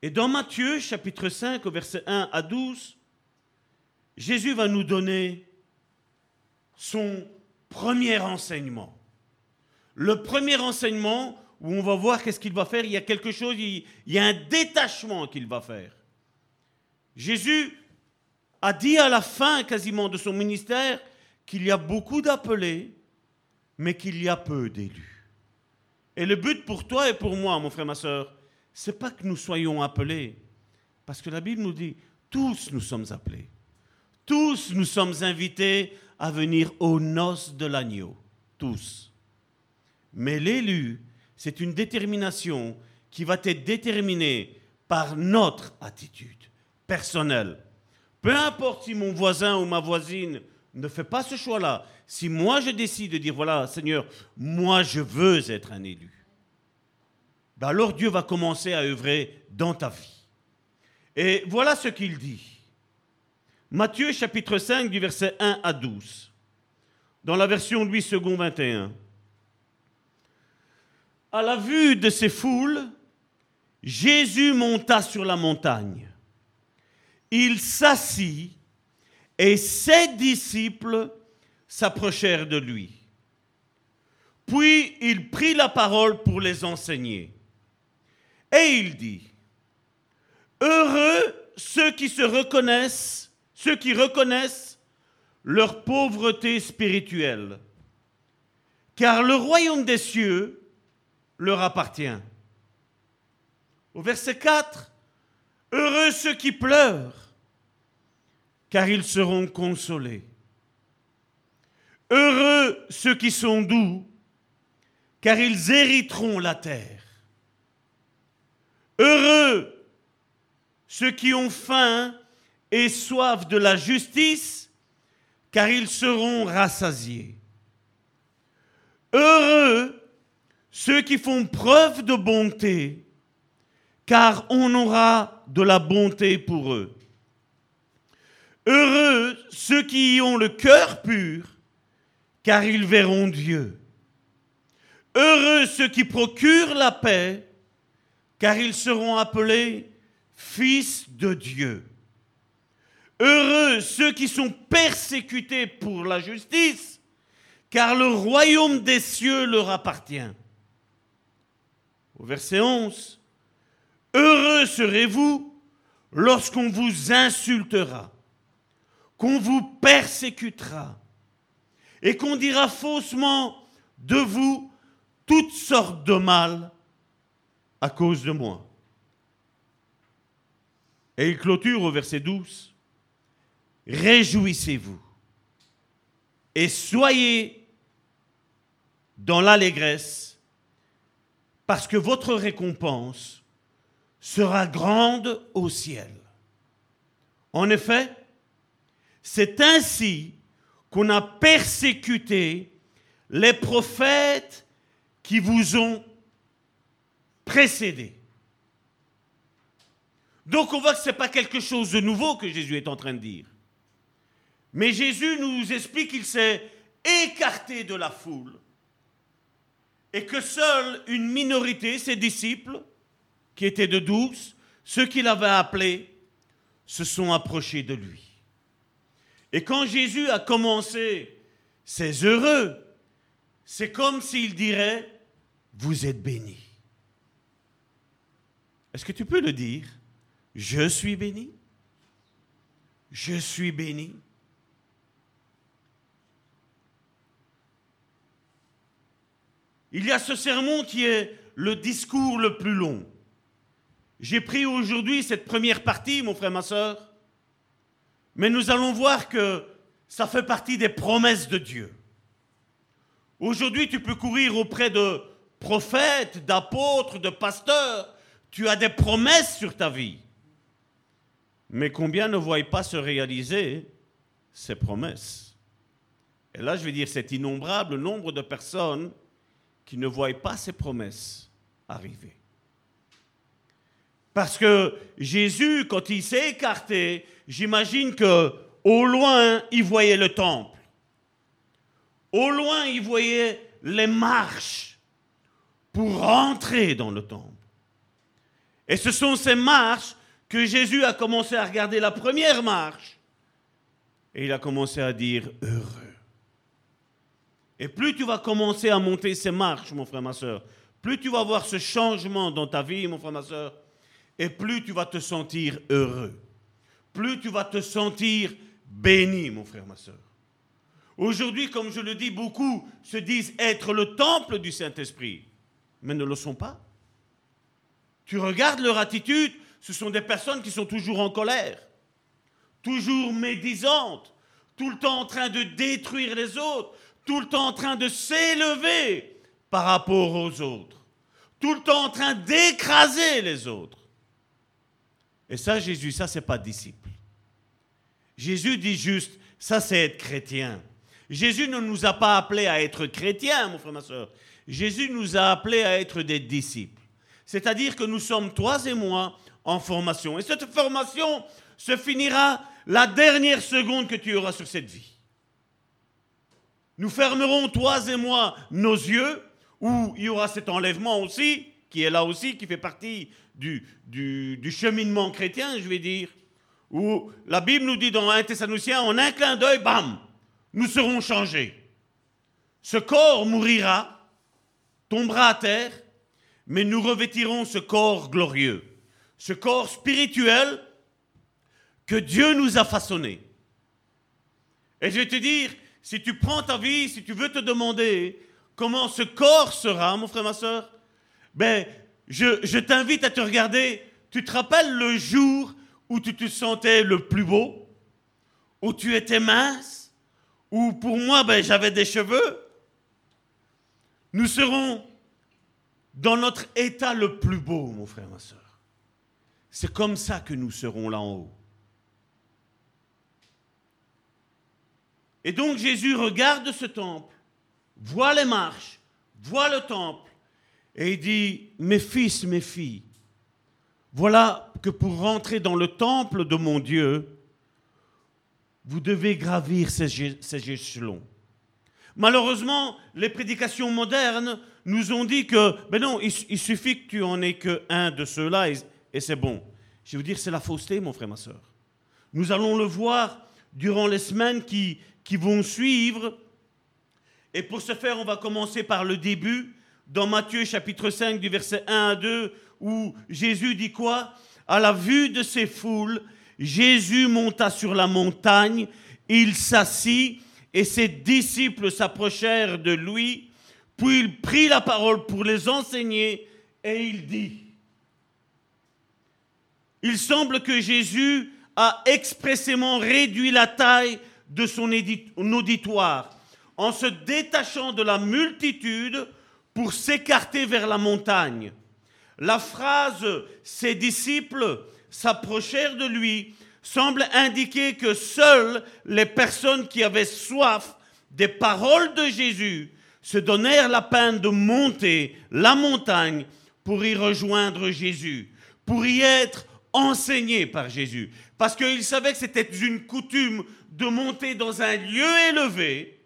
Et dans Matthieu chapitre 5 au verset 1 à 12, Jésus va nous donner son premier enseignement. Le premier enseignement où on va voir qu'est-ce qu'il va faire, il y a quelque chose, il y a un détachement qu'il va faire. Jésus a dit à la fin quasiment de son ministère qu'il y a beaucoup d'appelés, mais qu'il y a peu d'élus. Et le but pour toi et pour moi, mon frère, ma soeur, c'est pas que nous soyons appelés, parce que la Bible nous dit, tous nous sommes appelés. Tous nous sommes invités à venir aux noces de l'agneau. Tous. Mais l'élu, c'est une détermination qui va être déterminée par notre attitude personnelle. Peu importe si mon voisin ou ma voisine ne fait pas ce choix-là, si moi je décide de dire, voilà, Seigneur, moi je veux être un élu, ben alors Dieu va commencer à œuvrer dans ta vie. Et voilà ce qu'il dit. Matthieu chapitre 5 du verset 1 à 12, dans la version Louis II 21. À la vue de ces foules, Jésus monta sur la montagne. Il s'assit et ses disciples s'approchèrent de lui. Puis il prit la parole pour les enseigner. Et il dit, Heureux ceux qui se reconnaissent ceux qui reconnaissent leur pauvreté spirituelle, car le royaume des cieux leur appartient. Au verset 4, Heureux ceux qui pleurent, car ils seront consolés. Heureux ceux qui sont doux, car ils hériteront la terre. Heureux ceux qui ont faim, et soif de la justice, car ils seront rassasiés. Heureux ceux qui font preuve de bonté, car on aura de la bonté pour eux. Heureux ceux qui ont le cœur pur, car ils verront Dieu. Heureux ceux qui procurent la paix, car ils seront appelés fils de Dieu. Heureux ceux qui sont persécutés pour la justice, car le royaume des cieux leur appartient. Au verset 11, Heureux serez-vous lorsqu'on vous insultera, qu'on vous persécutera, et qu'on dira faussement de vous toutes sortes de mal à cause de moi. Et il clôture au verset 12 réjouissez-vous et soyez dans l'allégresse parce que votre récompense sera grande au ciel. En effet, c'est ainsi qu'on a persécuté les prophètes qui vous ont précédés. Donc on voit que ce n'est pas quelque chose de nouveau que Jésus est en train de dire. Mais Jésus nous explique qu'il s'est écarté de la foule et que seule une minorité, ses disciples, qui étaient de douze, ceux qu'il avait appelés, se sont approchés de lui. Et quand Jésus a commencé, c'est heureux, c'est comme s'il dirait, vous êtes bénis. Est-ce que tu peux le dire? Je suis béni. Je suis béni. Il y a ce sermon qui est le discours le plus long. J'ai pris aujourd'hui cette première partie, mon frère, ma soeur, mais nous allons voir que ça fait partie des promesses de Dieu. Aujourd'hui, tu peux courir auprès de prophètes, d'apôtres, de pasteurs. Tu as des promesses sur ta vie. Mais combien ne voient pas se réaliser ces promesses? Et là, je vais dire, cet innombrable nombre de personnes qui ne voient pas ces promesses arriver. Parce que Jésus, quand il s'est écarté, j'imagine que au loin, il voyait le temple. Au loin, il voyait les marches pour rentrer dans le temple. Et ce sont ces marches que Jésus a commencé à regarder la première marche. Et il a commencé à dire heureux. Et plus tu vas commencer à monter ces marches, mon frère, ma soeur, plus tu vas voir ce changement dans ta vie, mon frère, ma soeur, et plus tu vas te sentir heureux. Plus tu vas te sentir béni, mon frère, ma soeur. Aujourd'hui, comme je le dis, beaucoup se disent être le temple du Saint-Esprit, mais ne le sont pas. Tu regardes leur attitude, ce sont des personnes qui sont toujours en colère, toujours médisantes, tout le temps en train de détruire les autres, tout le temps en train de s'élever par rapport aux autres, tout le temps en train d'écraser les autres. Et ça, Jésus, ça, c'est pas disciple. Jésus dit juste, ça, c'est être chrétien. Jésus ne nous a pas appelés à être chrétiens, mon frère, ma soeur. Jésus nous a appelés à être des disciples. C'est-à-dire que nous sommes, toi et moi, en formation. Et cette formation se finira la dernière seconde que tu auras sur cette vie. Nous fermerons, toi et moi, nos yeux, où il y aura cet enlèvement aussi, qui est là aussi, qui fait partie du, du, cheminement chrétien, je vais dire, où la Bible nous dit dans 1 Thessaloniciens, en un clin d'œil, bam, nous serons changés. Ce corps mourira, tombera à terre, mais nous revêtirons ce corps glorieux, ce corps spirituel que Dieu nous a façonné. Et je vais te dire, si tu prends ta vie, si tu veux te demander comment ce corps sera, mon frère, ma soeur, ben, je, t'invite à te regarder. Tu te rappelles le jour où tu te sentais le plus beau, où tu étais mince, où pour moi, ben, j'avais des cheveux? Nous serons dans notre état le plus beau, mon frère, ma soeur. C'est comme ça que nous serons là en haut. Et donc Jésus regarde ce temple, voit les marches, voit le temple, et il dit, mes fils, mes filles, voilà que pour rentrer dans le temple de mon Dieu, vous devez gravir ces, échelons. Malheureusement, les prédications modernes nous ont dit que, ben non, il, suffit que tu en aies qu'un de ceux-là et, c'est bon. Je veux dire, c'est la fausseté, mon frère, ma soeur. Nous allons le voir durant les semaines qui vont suivre. Et pour ce faire, on va commencer par le début, dans Matthieu chapitre 5 du verset 1 à 2, où Jésus dit quoi? À la vue de ces foules, Jésus monta sur la montagne, il s'assit, et ses disciples s'approchèrent de lui, puis il prit la parole pour les enseigner, et il dit, il semble que Jésus a expressément réduit la taille de son auditoire. En se détachant de la multitude pour s'écarter vers la montagne. La phrase ses disciples s'approchèrent de lui semble indiquer que seules les personnes qui avaient soif des paroles de Jésus se donnèrent la peine de monter la montagne pour y rejoindre Jésus, pour y être enseigné par Jésus, parce qu'ils savaient que c'était une coutume de monter dans un lieu élevé.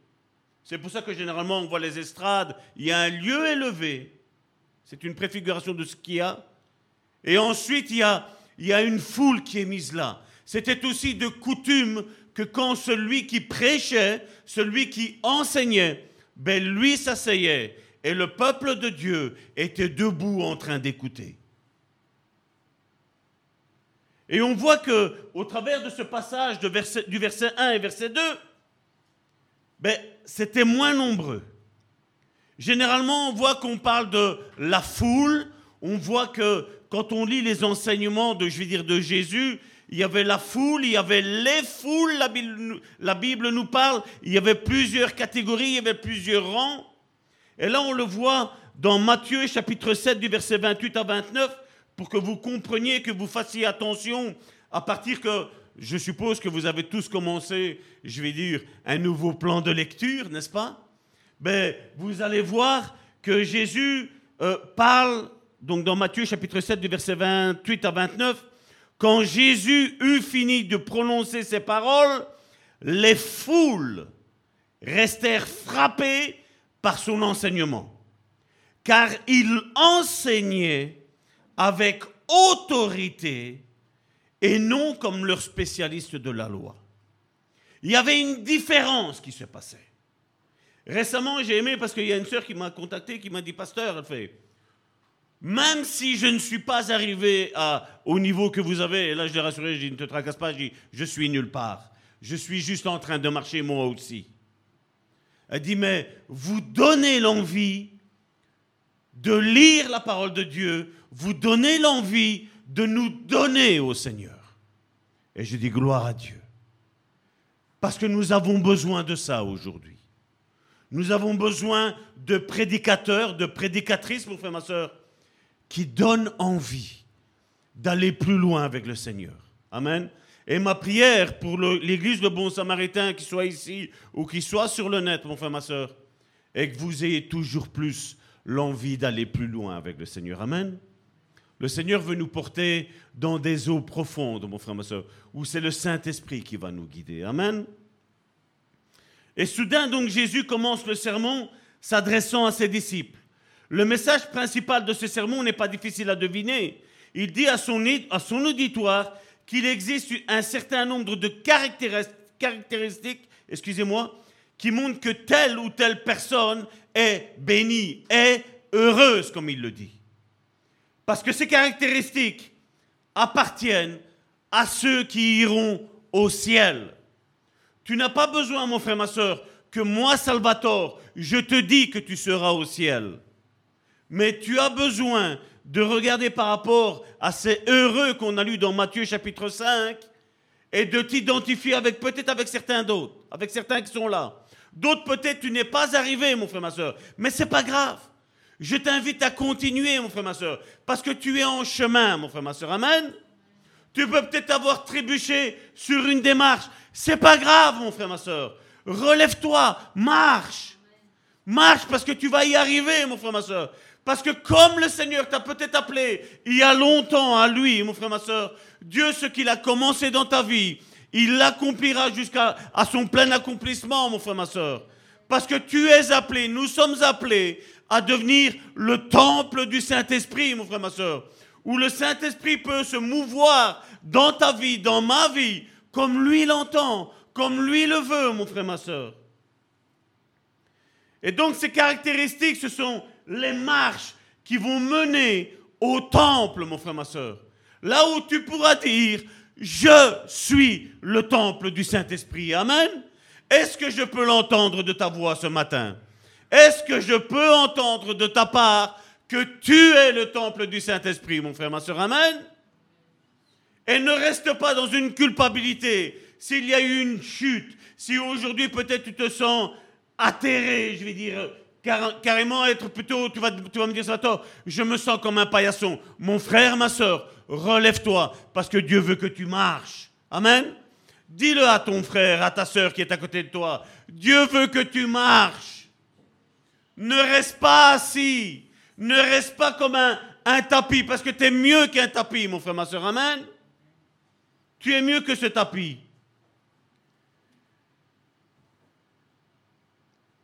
C'est pour ça que généralement on voit les estrades, il y a un lieu élevé. C'est une préfiguration de ce qu'il y a. Et ensuite, il y a, il y a une foule qui est mise là. C'était aussi de coutume que quand celui qui prêchait, celui qui enseignait, ben lui s'asseyait et le peuple de Dieu était debout en train d'écouter. Et on voit que, au travers de ce passage du verset 1 et verset 2, ben, c'était moins nombreux. Généralement, on voit qu'on parle de la foule, on voit que quand on lit les enseignements de, je vais dire, de Jésus, il y avait la foule, il y avait les foules, la Bible, la Bible nous parle, il y avait plusieurs catégories, il y avait plusieurs rangs. Et là, on le voit dans Matthieu chapitre 7 du verset 28 à 29, pour que vous compreniez, que vous fassiez attention à partir que je suppose que vous avez tous commencé, je vais dire, un nouveau plan de lecture, n'est-ce pas? Ben, Vous allez voir que Jésus euh, parle, donc dans Matthieu chapitre 7 du verset 28 à 29, quand Jésus eut fini de prononcer ces paroles, les foules restèrent frappées par son enseignement, car il enseignait avec autorité et non comme leur spécialiste de la loi. Il y avait une différence qui se passait. Récemment, j'ai aimé parce qu'il y a une sœur qui m'a contacté, qui m'a dit, pasteur, elle fait, même si je ne suis pas arrivé au niveau que vous avez, et là je l'ai rassuré, je dis, ne te tracasse pas, je dis, je suis nulle part. Je suis juste en train de marcher moi aussi. Elle dit, mais vous donnez l'envie de lire la parole de Dieu, vous donner l'envie de nous donner au Seigneur. Et je dis gloire à Dieu. Parce que nous avons besoin de ça aujourd'hui. Nous avons besoin de prédicateurs, de prédicatrices, mon frère, ma soeur, qui donnent envie d'aller plus loin avec le Seigneur. Amen. Et ma prière pour l'Église de Bon Samaritain, qui soit ici ou qui soit sur le net, mon frère, ma soeur, est que vous ayez toujours plus l'envie d'aller plus loin avec le Seigneur. Amen. Le Seigneur veut nous porter dans des eaux profondes, mon frère, ma soeur, où c'est le Saint-Esprit qui va nous guider. Amen. Et soudain, donc, Jésus commence le sermon s'adressant à ses disciples. Le message principal de ce sermon n'est pas difficile à deviner. Il dit à son, à son auditoire qu'il existe un certain nombre de caractéristiques, excusez-moi, qui montrent que telle ou telle personne est bénie, est heureuse, comme il le dit. Parce que ces caractéristiques appartiennent à ceux qui iront au ciel. Tu n'as pas besoin, mon frère, ma soeur, que moi, Salvatore, je te dis que tu seras au ciel. Mais tu as besoin de regarder par rapport à ces heureux qu'on a lus dans Matthieu chapitre 5 et de t'identifier avec peut-être avec certains d'autres, avec certains qui sont là. D'autres peut-être tu n'es pas arrivé, mon frère, ma soeur, mais c'est pas grave. Je t'invite à continuer, mon frère, ma soeur, parce que tu es en chemin, mon frère, ma soeur. Amen. Tu peux peut-être avoir trébuché sur une démarche. C'est pas grave, mon frère, ma soeur. Relève-toi, marche. Marche parce que tu vas y arriver, mon frère, ma soeur. Parce que comme le Seigneur t'a peut-être appelé il y a longtemps à lui, mon frère, ma soeur, Dieu, ce qu'il a commencé dans ta vie, il l'accomplira jusqu'à son plein accomplissement, mon frère, ma soeur. Parce que tu es appelé, nous sommes appelés à devenir le temple du Saint-Esprit, mon frère, ma soeur. Où le Saint-Esprit peut se mouvoir dans ta vie, dans ma vie, comme lui l'entend, comme lui le veut, mon frère, ma soeur. Et donc ces caractéristiques, ce sont les marches qui vont mener au temple, mon frère, ma soeur. Là où tu pourras dire, je suis le temple du Saint-Esprit. Amen. Est-ce que je peux l'entendre de ta voix ce matin? Est-ce que je peux entendre de ta part que tu es le temple du Saint-Esprit, mon frère, ma soeur Amen? Et ne reste pas dans une culpabilité. S'il y a eu une chute, si aujourd'hui peut-être tu te sens atterré, je vais dire, carrément être plutôt, tu vas, tu vas me dire ça, toi, je me sens comme un paillasson. Mon frère, ma soeur, relève-toi, parce que Dieu veut que tu marches. Amen? Dis-le à ton frère, à ta soeur qui est à côté de toi. Dieu veut que tu marches. Ne reste pas assis. Ne reste pas comme un, tapis, parce que tu es mieux qu'un tapis, mon frère, ma soeur. Amen. Tu es mieux que ce tapis.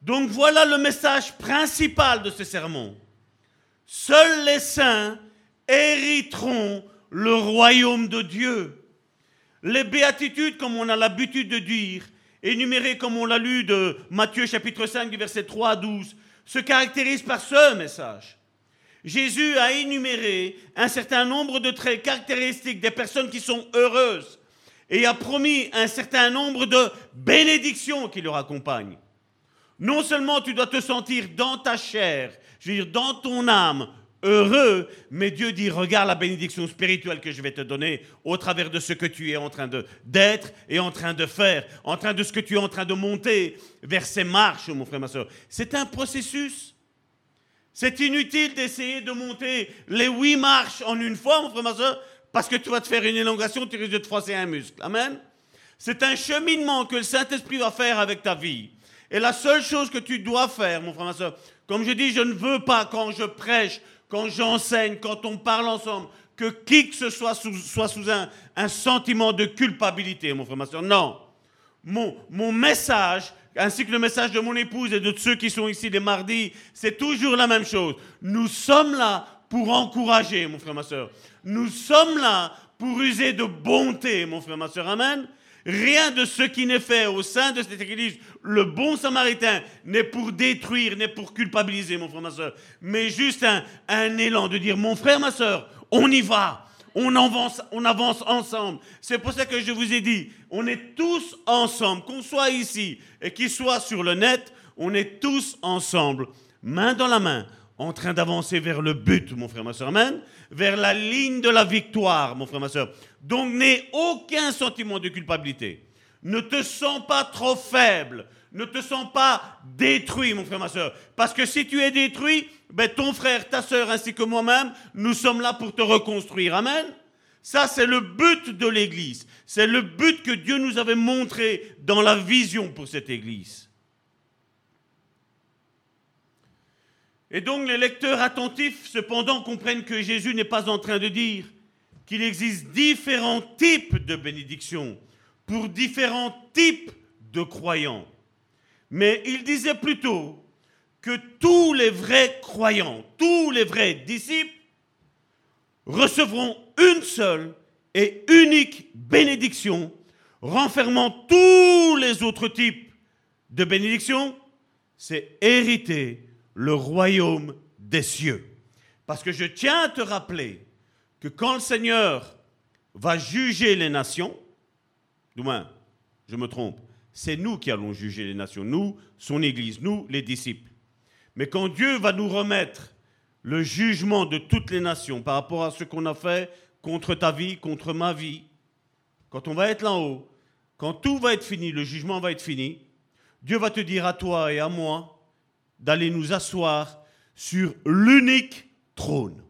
Donc voilà le message principal de ce sermon. Seuls les saints hériteront le royaume de Dieu. Les béatitudes, comme on a l'habitude de dire, énumérées comme on l'a lu de Matthieu chapitre 5 du verset 3 à 12, se caractérisent par ce message. Jésus a énuméré un certain nombre de traits caractéristiques des personnes qui sont heureuses et a promis un certain nombre de bénédictions qui leur accompagnent. Non seulement tu dois te sentir dans ta chair, je veux dire dans ton âme, heureux, mais Dieu dit, regarde la bénédiction spirituelle que je vais te donner au travers de ce que tu es en train d'être et en train de faire, en train de ce que tu es en train de monter vers ces marches, mon frère, ma soeur. C'est un processus. C'est inutile d'essayer de monter les huit marches en une fois, mon frère, ma soeur, parce que tu vas te faire une élongation, tu risques de te froisser un muscle. Amen. C'est un cheminement que le Saint-Esprit va faire avec ta vie. Et la seule chose que tu dois faire, mon frère, ma soeur, comme je dis, je ne veux pas quand je prêche, quand j'enseigne, quand on parle ensemble, que qui que ce soit soit sous un, sentiment de culpabilité, mon frère, ma soeur. Non. Mon, mon message, ainsi que le message de mon épouse et de ceux qui sont ici les mardis, c'est toujours la même chose. Nous sommes là pour encourager, mon frère, ma soeur. Nous sommes là pour user de bonté, mon frère, ma soeur. Amen. Rien de ce qui n'est fait au sein de cette église, le bon samaritain, n'est pour détruire, n'est pour culpabiliser, mon frère, ma soeur, mais juste un, élan de dire, mon frère, ma soeur, on y va, on avance, on avance ensemble. C'est pour ça que je vous ai dit, on est tous ensemble, qu'on soit ici et qu'il soit sur le net, on est tous ensemble, main dans la main, en train d'avancer vers le but, mon frère, ma soeur, amen, vers la ligne de la victoire, mon frère, ma soeur. Donc n'aie aucun sentiment de culpabilité. Ne te sens pas trop faible. Ne te sens pas détruit, mon frère, ma soeur. Parce que si tu es détruit, ben, ton frère, ta soeur, ainsi que moi-même, nous sommes là pour te reconstruire. Amen. Ça, c'est le but de l'Église. C'est le but que Dieu nous avait montré dans la vision pour cette Église. Et donc les lecteurs attentifs, cependant, comprennent que Jésus n'est pas en train de dire qu'il existe différents types de bénédictions pour différents types de croyants. Mais il disait plutôt que tous les vrais croyants, tous les vrais disciples recevront une seule et unique bénédiction, renfermant tous les autres types de bénédictions, c'est hériter le royaume des cieux. Parce que je tiens à te rappeler que quand le Seigneur va juger les nations, du moins, je me trompe, c'est nous qui allons juger les nations, nous, son Église, nous, les disciples. Mais quand Dieu va nous remettre le jugement de toutes les nations par rapport à ce qu'on a fait contre ta vie, contre ma vie, quand on va être là-haut, quand tout va être fini, le jugement va être fini, Dieu va te dire à toi et à moi, d'aller nous asseoir sur l'unique trône.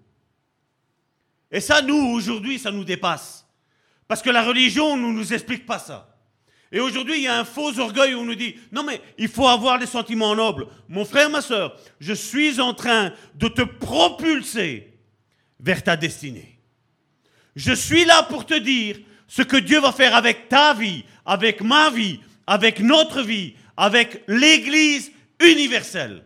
Et ça, nous, aujourd'hui, ça nous dépasse. Parce que la religion ne nous explique pas ça. Et aujourd'hui, il y a un faux orgueil où on nous dit, non mais il faut avoir des sentiments nobles. Mon frère, ma soeur, je suis en train de te propulser vers ta destinée. Je suis là pour te dire ce que Dieu va faire avec ta vie, avec ma vie, avec notre vie, avec l'Église universelle,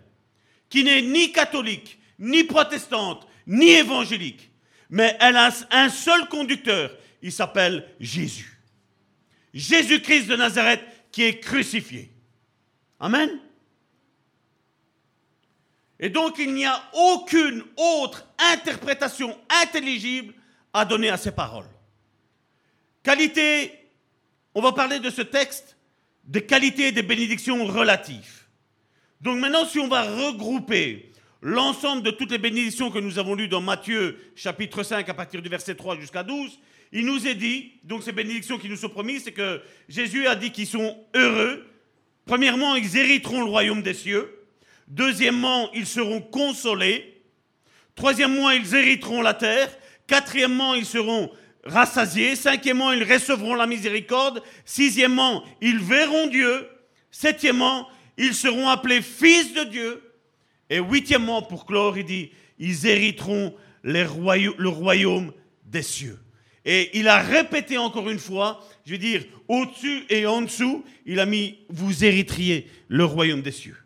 qui n'est ni catholique, ni protestante, ni évangélique, mais elle a un seul conducteur, il s'appelle Jésus. Jésus-Christ de Nazareth qui est crucifié. Amen. Et donc il n'y a aucune autre interprétation intelligible à donner à ces paroles. Qualité, on va parler de ce texte, des qualités et des bénédictions relatives. Donc maintenant, si on va regrouper l'ensemble de toutes les bénédictions que nous avons lues dans Matthieu chapitre 5 à partir du verset 3 jusqu'à 12, il nous est dit, donc ces bénédictions qui nous sont promises, c'est que Jésus a dit qu'ils sont heureux. Premièrement, ils hériteront le royaume des cieux. Deuxièmement, ils seront consolés. Troisièmement, ils hériteront la terre. Quatrièmement, ils seront rassasiés. Cinquièmement, ils recevront la miséricorde. Sixièmement, ils verront Dieu. Septièmement, ils seront appelés fils de Dieu. Et huitièmement, pour clore, il dit, ils hériteront le royaume des cieux. Et il a répété encore une fois, je veux dire, au-dessus et en dessous, il a mis, vous hériteriez le royaume des cieux.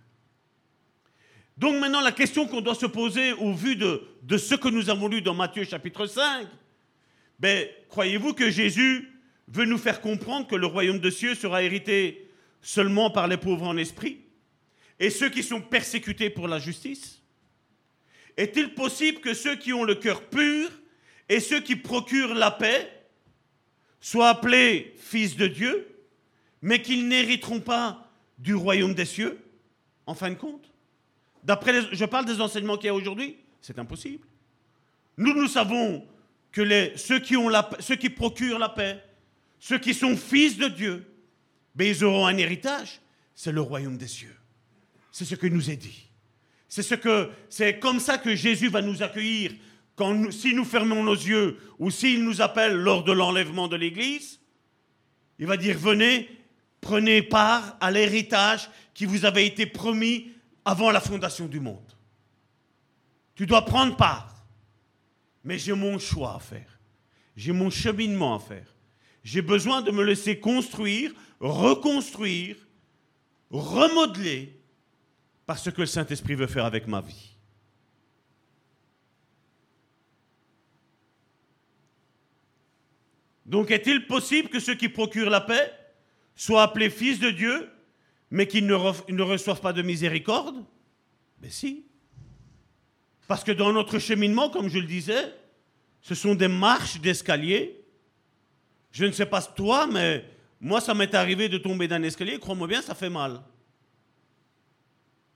Donc maintenant, la question qu'on doit se poser au vu de, ce que nous avons lu dans Matthieu chapitre 5, ben, croyez-vous que Jésus veut nous faire comprendre que le royaume des cieux sera hérité seulement par les pauvres en esprit? Et ceux qui sont persécutés pour la justice? Est-il possible que ceux qui ont le cœur pur et ceux qui procurent la paix soient appelés fils de Dieu, mais qu'ils n'hériteront pas du royaume des cieux, en fin de compte? D'après je parle des enseignements qu'il y a aujourd'hui, c'est impossible. Nous, nous savons que ceux, qui ont la, ceux qui procurent la paix, ceux qui sont fils de Dieu, mais ils auront un héritage, c'est le royaume des cieux. C'est ce que nous est dit. C'est ce que c'est comme ça que Jésus va nous accueillir quand si nous fermons nos yeux ou s'il nous appelle lors de l'enlèvement de l'Église. Il va dire venez, prenez part à l'héritage qui vous avait été promis avant la fondation du monde. Tu dois prendre part. Mais j'ai mon choix à faire. J'ai mon cheminement à faire. J'ai besoin de me laisser construire, reconstruire, remodeler par ce que le Saint-Esprit veut faire avec ma vie. Donc est-il possible que ceux qui procurent la paix soient appelés fils de Dieu, mais qu'ils ne, ne, reçoivent pas de miséricorde? Mais si. Parce que dans notre cheminement, comme je le disais, ce sont des marches d'escalier je ne sais pas toi, mais moi, ça m'est arrivé de tomber d'un escalier. Crois-moi bien, ça fait mal.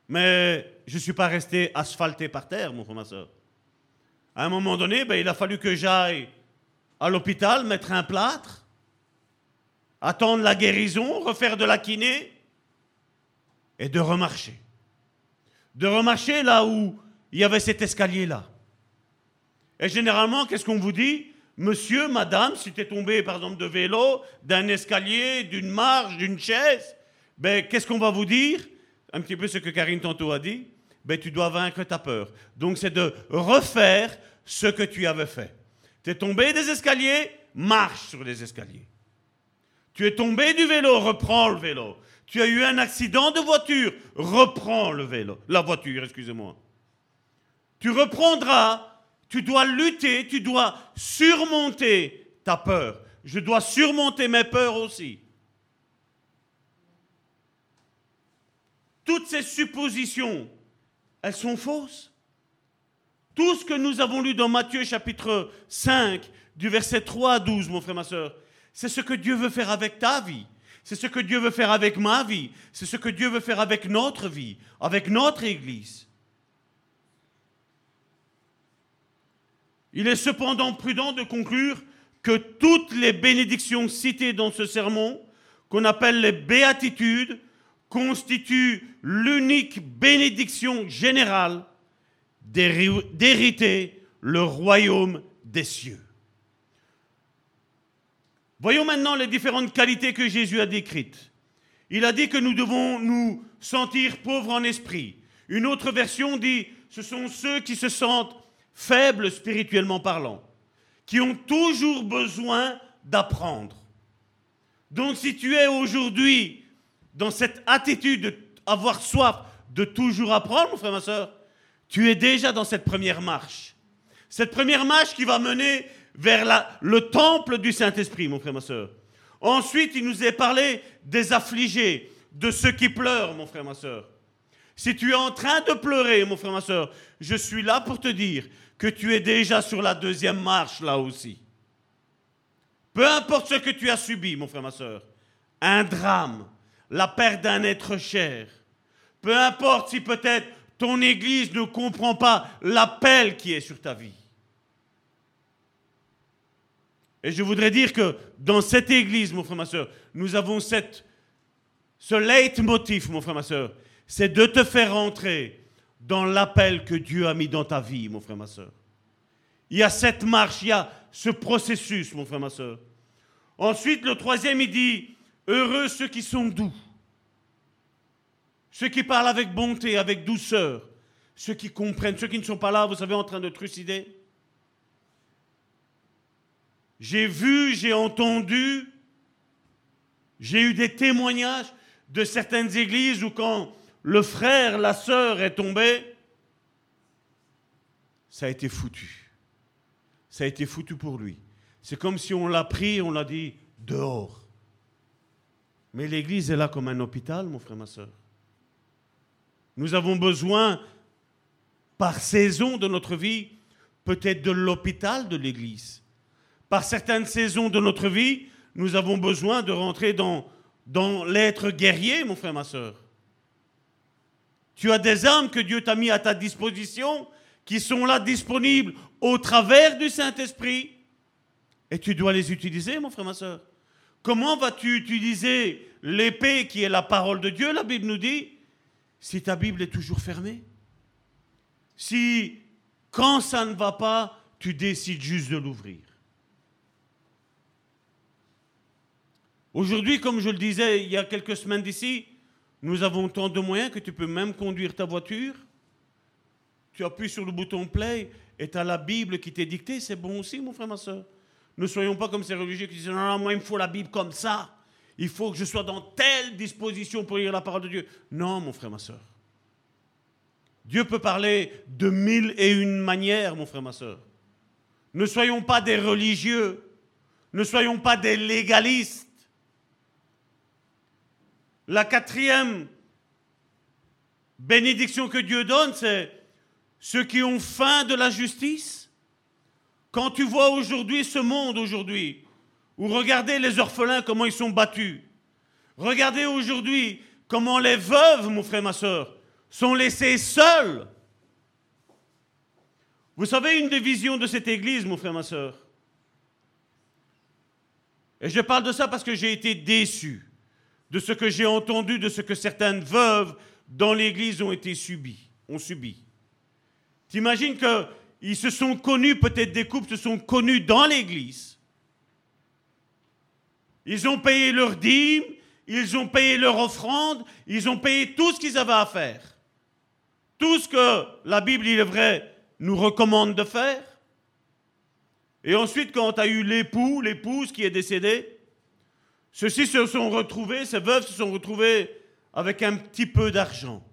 Mais je ne suis pas resté asphalté par terre, mon frère, ma soeur. À un moment donné, ben, il a fallu que j'aille à l'hôpital, mettre un plâtre, attendre la guérison, refaire de la kiné et de remarcher. De remarcher là où il y avait cet escalier-là. Et généralement, qu'est-ce qu'on vous dit? Monsieur, madame, si tu es tombé par exemple de vélo, d'un escalier, d'une marche, d'une chaise, ben, qu'est-ce qu'on va vous dire? Un petit peu ce que Karine tantôt a dit. Ben, tu dois vaincre ta peur. Donc c'est de refaire ce que tu avais fait. Tu es tombé des escaliers, marche sur les escaliers. Tu es tombé du vélo, reprends le vélo. Tu as eu un accident de voiture, reprends le vélo, la voiture, excusez-moi. Tu reprendras tu dois lutter, tu dois surmonter ta peur. Je dois surmonter mes peurs aussi. Toutes ces suppositions, elles sont fausses. Tout ce que nous avons lu dans Matthieu chapitre 5, du verset 3 à 12, mon frère, ma soeur, c'est ce que Dieu veut faire avec ta vie. C'est ce que Dieu veut faire avec ma vie. C'est ce que Dieu veut faire avec notre vie, avec notre Église. Il est cependant prudent de conclure que toutes les bénédictions citées dans ce sermon, qu'on appelle les béatitudes, constituent l'unique bénédiction générale d'hériter le royaume des cieux. Voyons maintenant les différentes qualités que Jésus a décrites. Il a dit que nous devons nous sentir pauvres en esprit. Une autre version dit, ce sont ceux qui se sentent faibles spirituellement parlant, qui ont toujours besoin d'apprendre. Donc si tu es aujourd'hui dans cette attitude d'avoir soif de toujours apprendre, mon frère, ma soeur, tu es déjà dans cette première marche. Cette première marche qui va mener vers le temple du Saint-Esprit, mon frère, ma soeur. Ensuite, il nous est parlé des affligés, de ceux qui pleurent, mon frère, ma soeur. Si tu es en train de pleurer, mon frère, ma soeur, je suis là pour te dire que tu es déjà sur la deuxième marche là aussi. Peu importe ce que tu as subi, mon frère, ma soeur, un drame, la perte d'un être cher, peu importe si peut-être ton Église ne comprend pas l'appel qui est sur ta vie. Et je voudrais dire que dans cette Église, mon frère, ma soeur, nous avons cette, ce leitmotiv, mon frère, ma soeur, c'est de te faire entrer dans l'appel que Dieu a mis dans ta vie, mon frère, ma soeur. Il y a cette marche, il y a ce processus, mon frère, ma soeur. Ensuite, le troisième, il dit, heureux ceux qui sont doux, ceux qui parlent avec bonté, avec douceur, ceux qui comprennent, ceux qui ne sont pas là, vous savez, en train de trucider. J'ai vu, j'ai entendu, j'ai eu des témoignages de certaines églises où quand le frère, la sœur est tombé, ça a été foutu. Ça a été foutu pour lui. C'est comme si on l'a pris on l'a dit dehors. Mais l'Église est là comme un hôpital, mon frère, ma soeur. Nous avons besoin, par saison de notre vie, peut-être de l'hôpital de l'Église. Par certaines saisons de notre vie, nous avons besoin de rentrer dans, l'être guerrier, mon frère, ma soeur. Tu as des armes que Dieu t'a mis à ta disposition, qui sont là disponibles au travers du Saint-Esprit. Et tu dois les utiliser, mon frère, ma soeur. Comment vas-tu utiliser l'épée qui est la parole de Dieu, la Bible nous dit, si ta Bible est toujours fermée Si, quand ça ne va pas, tu décides juste de l'ouvrir. Aujourd'hui, comme je le disais il y a quelques semaines d'ici, nous avons tant de moyens que tu peux même conduire ta voiture. Tu appuies sur le bouton play et tu as la Bible qui t'est dictée. C'est bon aussi, mon frère, ma soeur. Ne soyons pas comme ces religieux qui disent Non, non, moi, il me faut la Bible comme ça. Il faut que je sois dans telle disposition pour lire la parole de Dieu. Non, mon frère, ma soeur. Dieu peut parler de mille et une manières, mon frère, ma soeur. Ne soyons pas des religieux. Ne soyons pas des légalistes. La quatrième bénédiction que Dieu donne, c'est ceux qui ont faim de la justice. Quand tu vois aujourd'hui ce monde aujourd'hui, ou regardez les orphelins, comment ils sont battus. Regardez aujourd'hui comment les veuves, mon frère, ma soeur, sont laissés seuls. Vous savez, une des visions de cette église, mon frère, ma soeur, et je parle de ça parce que j'ai été déçu de ce que j'ai entendu, de ce que certaines veuves dans l'église ont été subies, ont subi. T'imagines qu'ils se sont connus, peut-être des couples se sont connus dans l'église. Ils ont payé leurs dîmes, ils ont payé leur offrande, ils ont payé tout ce qu'ils avaient à faire. Tout ce que la Bible, il est vrai, nous recommande de faire. Et ensuite, quand tu as eu l'époux, l'épouse qui est décédée, ceux-ci se sont retrouvés, ces veuves se sont retrouvées avec un petit peu d'argent.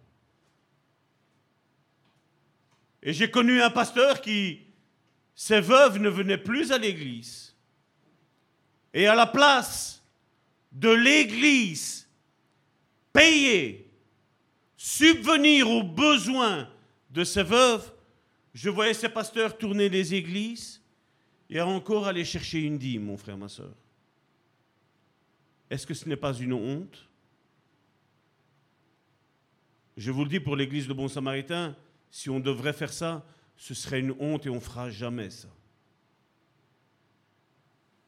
Et j'ai connu un pasteur qui, ses veuves ne venaient plus à l'église. Et à la place de l'église payer, subvenir aux besoins de ses veuves, je voyais ces pasteurs tourner les églises et encore aller chercher une dîme, mon frère, ma soeur. Est-ce que ce n'est pas une honte? Je vous le dis pour l'église de Bon Samaritain, si on devrait faire ça, ce serait une honte et on ne fera jamais ça.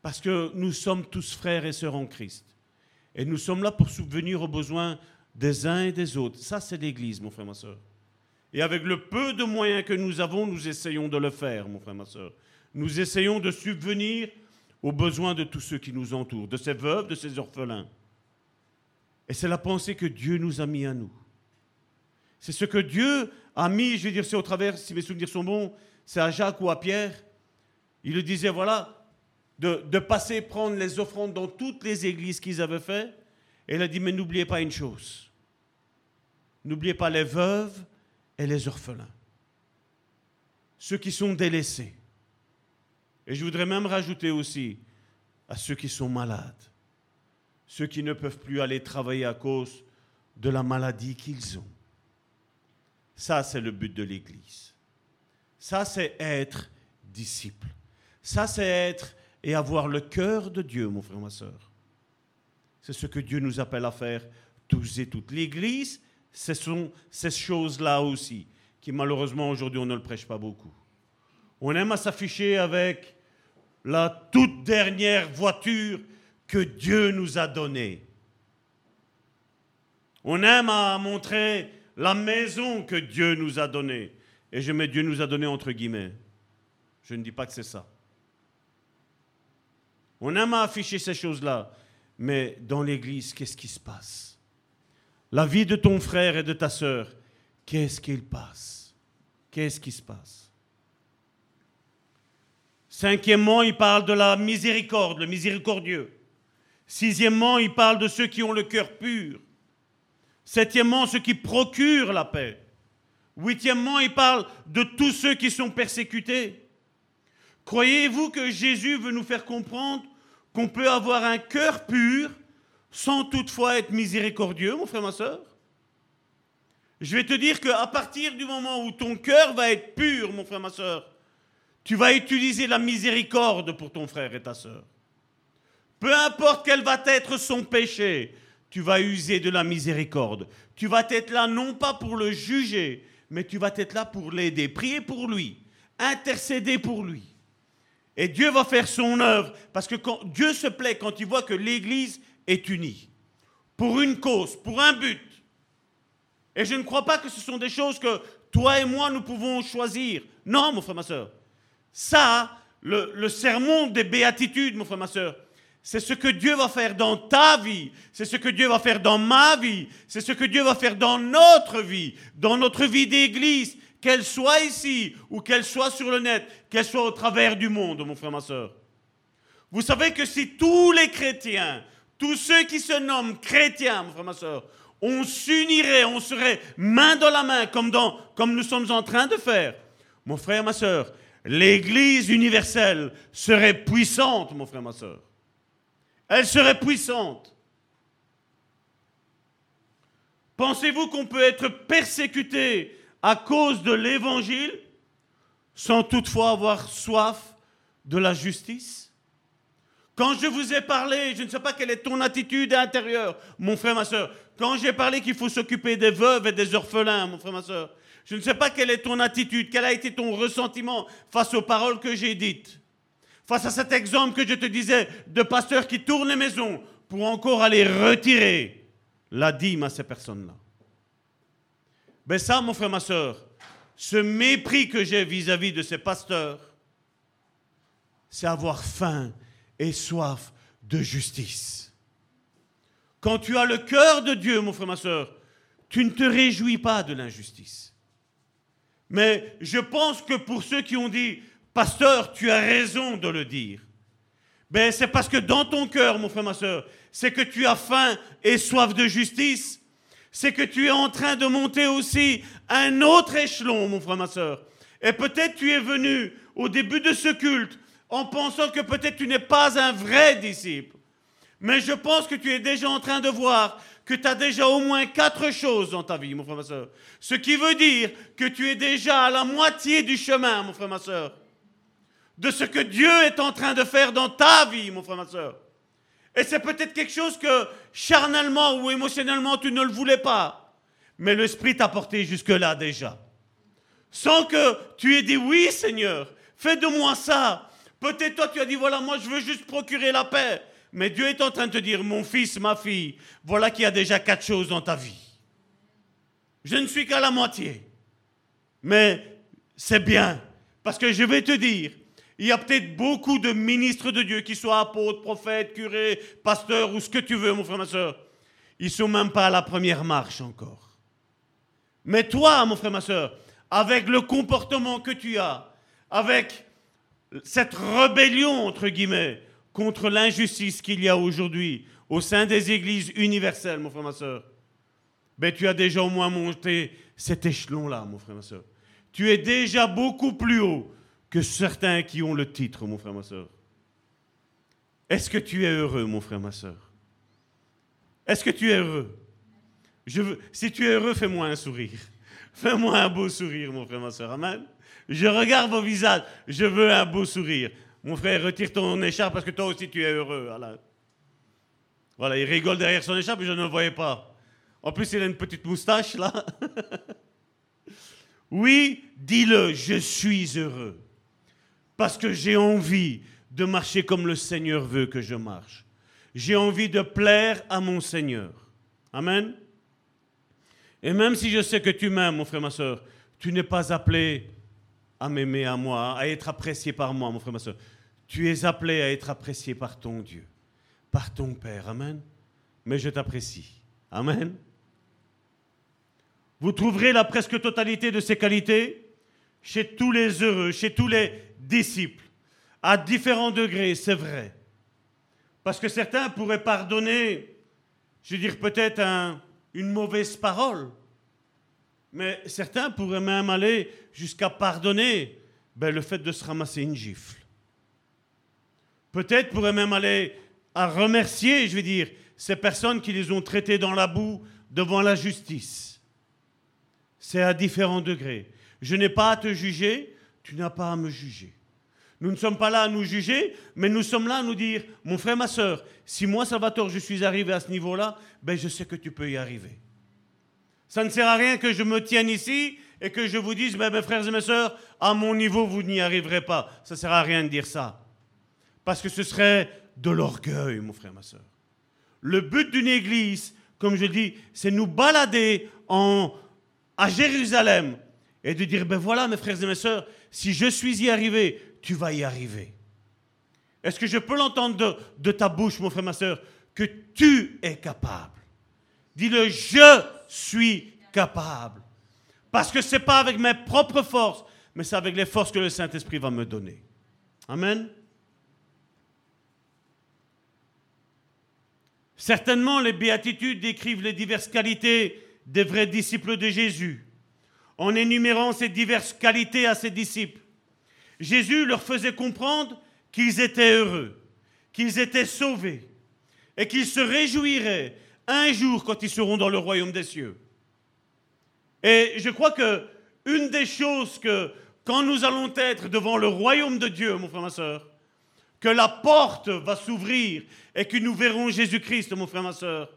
Parce que nous sommes tous frères et sœurs en Christ. Et nous sommes là pour subvenir aux besoins des uns et des autres. Ça, c'est l'Église, mon frère, ma soeur. Et avec le peu de moyens que nous avons, nous essayons de le faire, mon frère, ma soeur nous essayons de subvenir aux besoins de tous ceux qui nous entourent, de ces veuves, de ces orphelins. Et c'est la pensée que Dieu nous a mis à nous. C'est ce que Dieu a mis, je vais dire, c'est au travers, si mes souvenirs sont bons, c'est à Jacques ou à Pierre. Il le disait, voilà, de, passer prendre les offrandes dans toutes les églises qu'ils avaient fait. Et il a dit, mais n'oubliez pas une chose. N'oubliez pas les veuves et les orphelins. Ceux qui sont délaissés. Et je voudrais même rajouter aussi à ceux qui sont malades, ceux qui ne peuvent plus aller travailler à cause de la maladie qu'ils ont. Ça, c'est le but de l'Église. Ça, c'est être disciple. Ça, c'est être et avoir le cœur de Dieu, mon frère, ma soeur. C'est ce que Dieu nous appelle à faire tous et toutes. L'Église, ce sont ces choses-là aussi, qui malheureusement aujourd'hui on ne le prêche pas beaucoup. On aime à s'afficher avec la toute dernière voiture que Dieu nous a donnée. On aime à montrer la maison que Dieu nous a donnée. Et je mets Dieu nous a donné entre guillemets. Je ne dis pas que c'est ça. On aime afficher ces choses-là. Mais dans l'Église, qu'est-ce qui se passe? La vie de ton frère et de ta sœur, qu'est-ce qu'il passe? Qu'est-ce qui se passe? Cinquièmement, il parle de la miséricorde, le miséricordieux. Sixièmement, il parle de ceux qui ont le cœur pur. Septièmement, ceux qui procurent la paix. Huitièmement, il parle de tous ceux qui sont persécutés. Croyez-vous que Jésus veut nous faire comprendre qu'on peut avoir un cœur pur sans toutefois être miséricordieux, mon frère, ma soeur Je vais te dire qu'à partir du moment où ton cœur va être pur, mon frère, ma soeur, tu vas utiliser la miséricorde pour ton frère et ta sœur. Peu importe quel va être son péché, tu vas user de la miséricorde. Tu vas être là non pas pour le juger, mais tu vas être là pour l'aider, prier pour lui, intercéder pour lui. Et Dieu va faire son œuvre, parce que quand Dieu se plaît quand il voit que l'Église est unie, pour une cause, pour un but. Et je ne crois pas que ce sont des choses que toi et moi, nous pouvons choisir. Non, mon frère, ma soeur. Ça, le, sermon des béatitudes, mon frère, ma soeur, c'est ce que Dieu va faire dans ta vie, c'est ce que Dieu va faire dans ma vie, c'est ce que Dieu va faire dans notre vie, dans notre vie d'église, qu'elle soit ici ou qu'elle soit sur le net, qu'elle soit au travers du monde, mon frère, ma soeur. Vous savez que si tous les chrétiens, tous ceux qui se nomment chrétiens, mon frère, ma soeur, on s'unirait, on serait main dans la main, comme, nous sommes en train de faire, mon frère, ma soeur, l'Église universelle serait puissante, mon frère, ma soeur. Elle serait puissante. Pensez-vous qu'on peut être persécuté à cause de l'Évangile sans toutefois avoir soif de la justice Quand je vous ai parlé, je ne sais pas quelle est ton attitude intérieure, mon frère, ma soeur. Quand j'ai parlé qu'il faut s'occuper des veuves et des orphelins, mon frère, ma soeur, je ne sais pas quelle est ton attitude, quel a été ton ressentiment face aux paroles que j'ai dites. Face à cet exemple que je te disais de pasteurs qui tournent les maisons pour encore aller retirer la dîme à ces personnes-là. Ben ça, mon frère, ma soeur, ce mépris que j'ai vis-à-vis de ces pasteurs, c'est avoir faim et soif de justice. Quand tu as le cœur de Dieu, mon frère, ma soeur, tu ne te réjouis pas de l'injustice. Mais je pense que pour ceux qui ont dit, pasteur, tu as raison de le dire, ben c'est parce que dans ton cœur, mon frère, ma soeur, c'est que tu as faim et soif de justice, c'est que tu es en train de monter aussi un autre échelon, mon frère, ma soeur. Et peut-être tu es venu au début de ce culte en pensant que peut-être tu n'es pas un vrai disciple. Mais je pense que tu es déjà en train de voir que tu as déjà au moins quatre choses dans ta vie, mon frère, ma soeur. Ce qui veut dire que tu es déjà à la moitié du chemin, mon frère, ma soeur, de ce que Dieu est en train de faire dans ta vie, mon frère, ma soeur. Et c'est peut-être quelque chose que charnellement ou émotionnellement tu ne le voulais pas. Mais l'Esprit t'a porté jusque-là déjà. Sans que tu aies dit oui, Seigneur, fais de moi ça. Peut-être toi, tu as dit, voilà, moi, je veux juste procurer la paix. Mais Dieu est en train de te dire, mon fils, ma fille, voilà qu'il y a déjà quatre choses dans ta vie. Je ne suis qu'à la moitié. Mais c'est bien. Parce que je vais te dire, il y a peut-être beaucoup de ministres de Dieu, qui soient apôtres, prophètes, curés, pasteurs ou ce que tu veux, mon frère, ma soeur. Ils sont même pas à la première marche encore. Mais toi, mon frère, ma soeur, avec le comportement que tu as, avec cette rébellion, entre guillemets, contre l'injustice qu'il y a aujourd'hui au sein des églises universelles, mon frère, ma soeur, ben, tu as déjà au moins monté cet échelon-là, mon frère, ma soeur. Tu es déjà beaucoup plus haut que certains qui ont le titre, mon frère, ma soeur. Est-ce que tu es heureux, mon frère, ma soeur Est-ce que tu es heureux? Si tu es heureux, fais-moi un sourire. Fais-moi un beau sourire, mon frère, ma soeur. Amen. Je regarde vos visages. Je veux un beau sourire. Mon frère, retire ton écharpe parce que toi aussi tu es heureux. Voilà. Voilà, il rigole derrière son écharpe et je ne le voyais pas. En plus, il a une petite moustache là. oui, dis-le, je suis heureux. Parce que j'ai envie de marcher comme le Seigneur veut que je marche. J'ai envie de plaire à mon Seigneur. Amen. Et même si je sais que tu m'aimes, mon frère, ma soeur, tu n'es pas appelé à m'aimer à moi, à être apprécié par moi, mon frère, ma soeur. Tu es appelé à être apprécié par ton Dieu, par ton Père. Amen. Mais je t'apprécie. Amen. Vous trouverez la presque totalité de ces qualités chez tous les heureux, chez tous les disciples, à différents degrés, c'est vrai. Parce que certains pourraient pardonner, je veux dire peut-être une mauvaise parole, mais certains pourraient même aller jusqu'à pardonner ben, le fait de se ramasser une gifle. Peut-être pourraient même aller à remercier, je veux dire, ces personnes qui les ont traités dans la boue devant la justice. C'est à différents degrés. Je n'ai pas à te juger, tu n'as pas à me juger. Nous ne sommes pas là à nous juger, mais nous sommes là à nous dire, mon frère, ma soeur, si moi, Salvatore, je suis arrivé à ce niveau-là, ben je sais que tu peux y arriver. Ça ne sert à rien que je me tienne ici et que je vous dise, ben, mes frères et mes sœurs, à mon niveau, vous n'y arriverez pas. Ça ne sert à rien de dire ça. Parce que ce serait de l'orgueil, mon frère, ma soeur. Le but d'une église, comme je dis, c'est nous balader en, à Jérusalem et de dire, ben voilà, mes frères et mes sœurs, si je suis y arrivé, tu vas y arriver. Est-ce que je peux l'entendre de, ta bouche, mon frère, ma soeur, que tu es capable? Dis-le, je suis capable. Parce que ce n'est pas avec mes propres forces, mais c'est avec les forces que le Saint-Esprit va me donner. Amen? Certainement, les béatitudes décrivent les diverses qualités des vrais disciples de Jésus, en énumérant ces diverses qualités à ses disciples. Jésus leur faisait comprendre qu'ils étaient heureux, qu'ils étaient sauvés, et qu'ils se réjouiraient un jour quand ils seront dans le royaume des cieux. Et je crois que une des choses que, quand nous allons être devant le royaume de Dieu, mon frère, ma soeur, que la porte va s'ouvrir et que nous verrons Jésus-Christ, mon frère, ma soeur,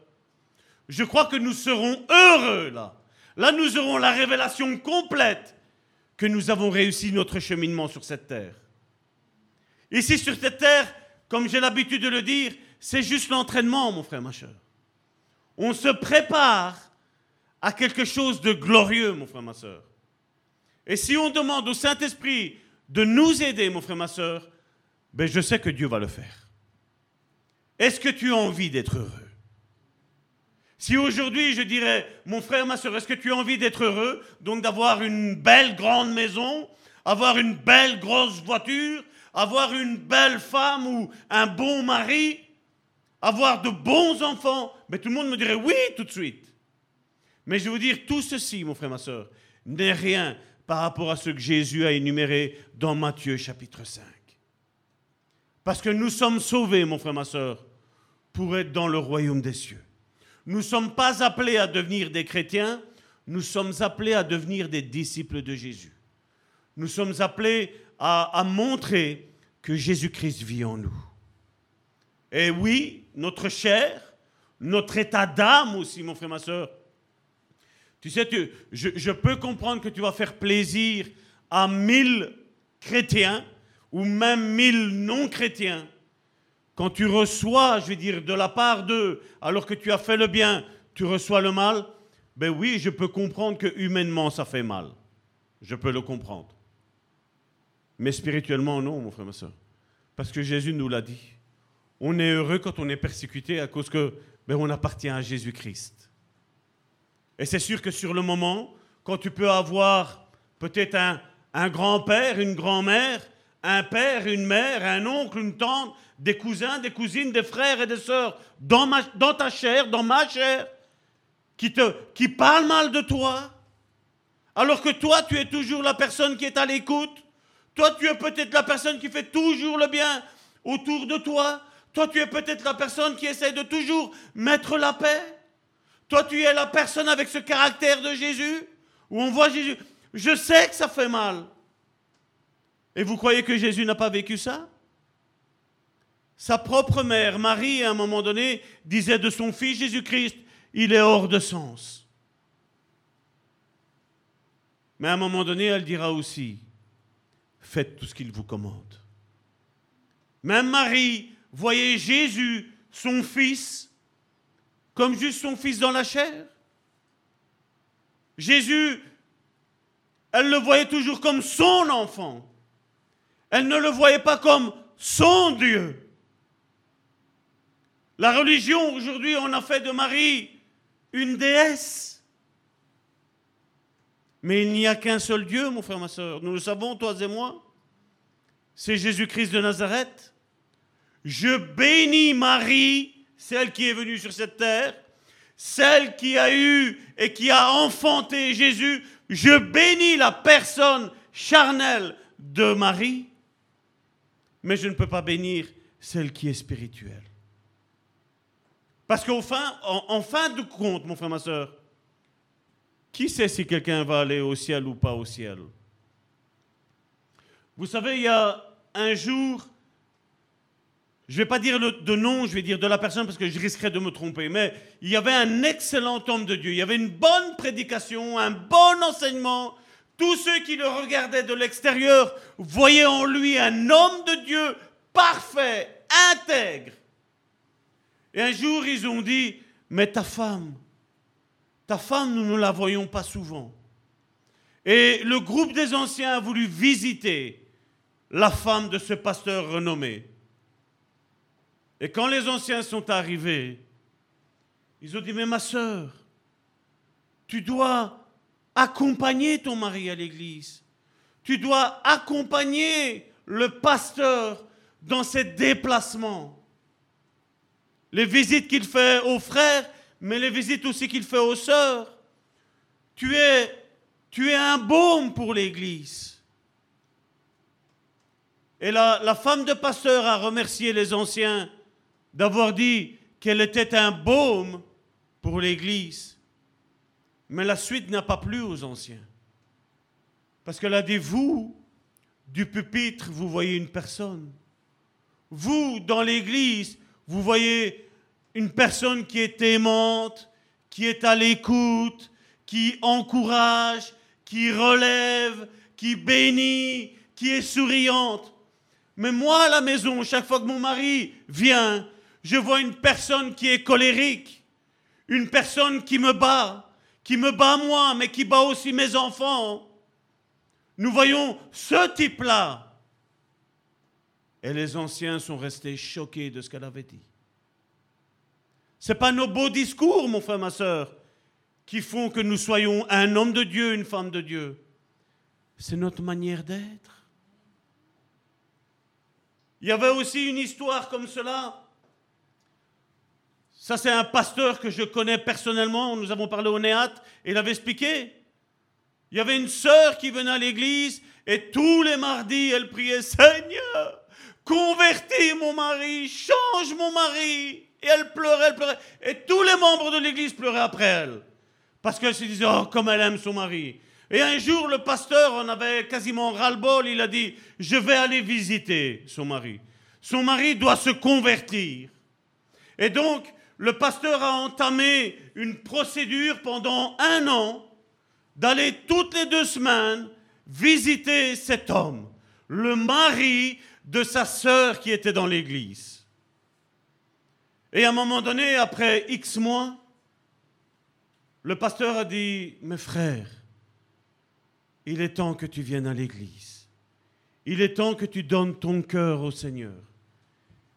je crois que nous serons heureux là. Là, nous aurons la révélation complète que nous avons réussi notre cheminement sur cette terre. Ici, sur cette terre, comme j'ai l'habitude de le dire, c'est juste l'entraînement, mon frère, ma soeur. On se prépare à quelque chose de glorieux, mon frère, ma soeur. Et si on demande au Saint-Esprit de nous aider, mon frère, ma soeur, ben je sais que Dieu va le faire. Est-ce que tu as envie d'être heureux? Si aujourd'hui je dirais, mon frère, ma soeur, est-ce que tu as envie d'être heureux Donc d'avoir une belle grande maison, avoir une belle grosse voiture, avoir une belle femme ou un bon mari, avoir de bons enfants Mais tout le monde me dirait oui tout de suite. Mais je vais vous dire, tout ceci, mon frère, ma soeur, n'est rien par rapport à ce que Jésus a énuméré dans Matthieu chapitre 5. Parce que nous sommes sauvés, mon frère, ma soeur, pour être dans le royaume des cieux. Nous ne sommes pas appelés à devenir des chrétiens, nous sommes appelés à devenir des disciples de Jésus. Nous sommes appelés à, montrer que Jésus-Christ vit en nous. Et oui, notre chair, notre état d'âme aussi, mon frère, ma soeur, tu sais, je, peux comprendre que tu vas faire plaisir à mille chrétiens ou même mille non-chrétiens. Quand tu reçois, je veux dire, de la part d'eux, alors que tu as fait le bien, tu reçois le mal, ben oui, je peux comprendre que humainement ça fait mal. Je peux le comprendre. Mais spirituellement, non, mon frère, ma soeur. Parce que Jésus nous l'a dit. On est heureux quand on est persécuté à cause que ben, on appartient à Jésus-Christ. Et c'est sûr que sur le moment, quand tu peux avoir peut-être un, grand-père, une grand-mère, un père, une mère, un oncle, une tante, des cousins, des cousines, des frères et des sœurs dans, dans ta chair, dans ma chair, qui, te, qui parlent mal de toi, alors que toi, tu es toujours la personne qui est à l'écoute. Toi, tu es peut-être la personne qui fait toujours le bien autour de toi. Toi, tu es peut-être la personne qui essaie de toujours mettre la paix. Toi, tu es la personne avec ce caractère de Jésus, où on voit Jésus. Je sais que ça fait mal. Et vous croyez que Jésus n'a pas vécu ça? Sa propre mère, Marie, à un moment donné, disait de son fils Jésus-Christ, il est hors de sens. Mais à un moment donné, elle dira aussi, faites tout ce qu'il vous commande. Même Marie voyait Jésus, son fils, comme juste son fils dans la chair. Jésus, elle le voyait toujours comme son enfant. Elle ne le voyait pas comme son Dieu. La religion, aujourd'hui, on a fait de Marie une déesse. Mais il n'y a qu'un seul Dieu, mon frère, ma soeur. Nous le savons, toi et moi. C'est Jésus-Christ de Nazareth. Je bénis Marie celle qui est venue sur cette terre, celle qui a eu et qui a enfanté Jésus, je bénis la personne charnelle de Marie, mais je ne peux pas bénir celle qui est spirituelle. Parce qu'en fin, en, fin de compte, mon frère, ma soeur, qui sait si quelqu'un va aller au ciel ou pas au ciel? Vous savez, il y a un jour, je ne vais pas dire de nom, je vais dire de la personne parce que je risquerais de me tromper, mais il y avait un excellent homme de Dieu, il y avait une bonne prédication, un bon enseignement. Tous ceux qui le regardaient de l'extérieur voyaient en lui un homme de Dieu parfait, intègre. Et un jour, ils ont dit, mais ta femme, ta femme, nous ne la voyons pas souvent. Et le groupe des anciens a voulu visiter la femme de ce pasteur renommé. Et quand les anciens sont arrivés, ils ont dit, mais ma soeur, tu dois accompagner ton mari à l'église. Tu dois accompagner le pasteur dans ses déplacements. Les visites qu'il fait aux frères, mais les visites aussi qu'il fait aux sœurs. Tu es, un baume pour l'église. Et la, la femme de pasteur a remercié les anciens d'avoir dit qu'elle était un baume pour l'Église. Mais la suite n'a pas plu aux anciens. Parce qu'elle a dit, vous, du pupitre, vous voyez une personne. vous, dans l'Église, vous voyez une personne qui est aimante, qui est à l'écoute, qui encourage, qui relève, qui bénit, qui est souriante. Mais moi, à la maison, chaque fois que mon mari vient, je vois une personne qui est colérique, une personne qui me bat, qui me bat moi, mais qui bat aussi mes enfants. Nous voyons ce type-là. Et les anciens sont restés choqués de ce qu'elle avait dit. Ce n'est pas nos beaux discours, mon frère, ma soeur, qui font que nous soyons un homme de Dieu, une femme de Dieu. C'est notre manière d'être. Il y avait aussi une histoire comme cela. Ça, c'est un pasteur que je connais personnellement. Nous avons parlé au Néat et il avait expliqué. Il y avait une sœur qui venait à l'église et tous les mardis, elle priait Seigneur, convertis mon mari, change mon mari. Et elle pleurait, elle pleurait. Et tous les membres de l'église pleuraient après elle. Parce qu'elle se disait, oh, comme elle aime son mari. Et un jour, le pasteur en avait quasiment ras-le-bol. Il a dit Je vais aller visiter son mari. Son mari doit se convertir. Et donc, le pasteur a entamé une procédure pendant un an d'aller toutes les deux semaines visiter cet homme, le mari de sa sœur qui était dans l'église. Et à un moment donné, après X mois, le pasteur a dit, mes frères, il est temps que tu viennes à l'église. Il est temps que tu donnes ton cœur au Seigneur.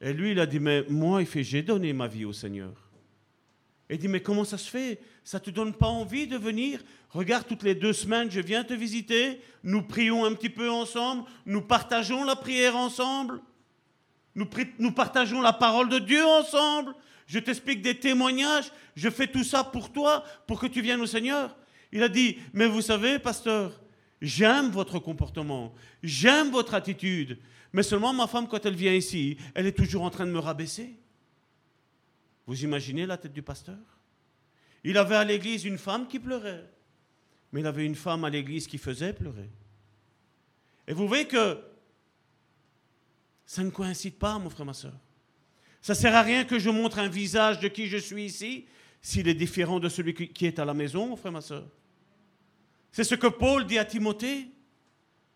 Et lui, il a dit, mais moi, il j'ai donné ma vie au Seigneur. Il dit, mais comment ça se fait Ça ne te donne pas envie de venir? Regarde, toutes les deux semaines, je viens te visiter, nous prions un petit peu ensemble, nous partageons la prière ensemble, nous, nous partageons la parole de Dieu ensemble, je t'explique des témoignages, je fais tout ça pour toi, pour que tu viennes au Seigneur. Il a dit, mais vous savez, pasteur, J'aime votre comportement, j'aime votre attitude, mais seulement ma femme, quand elle vient ici, elle est toujours en train de me rabaisser. Vous imaginez la tête du pasteur? Il avait à l'église une femme qui pleurait, mais il avait une femme à l'église qui faisait pleurer. Et vous voyez que ça ne coïncide pas, mon frère, ma soeur. Ça ne sert à rien que je montre un visage de qui je suis ici s'il est différent de celui qui est à la maison, mon frère, ma soeur. C'est ce que Paul dit à Timothée.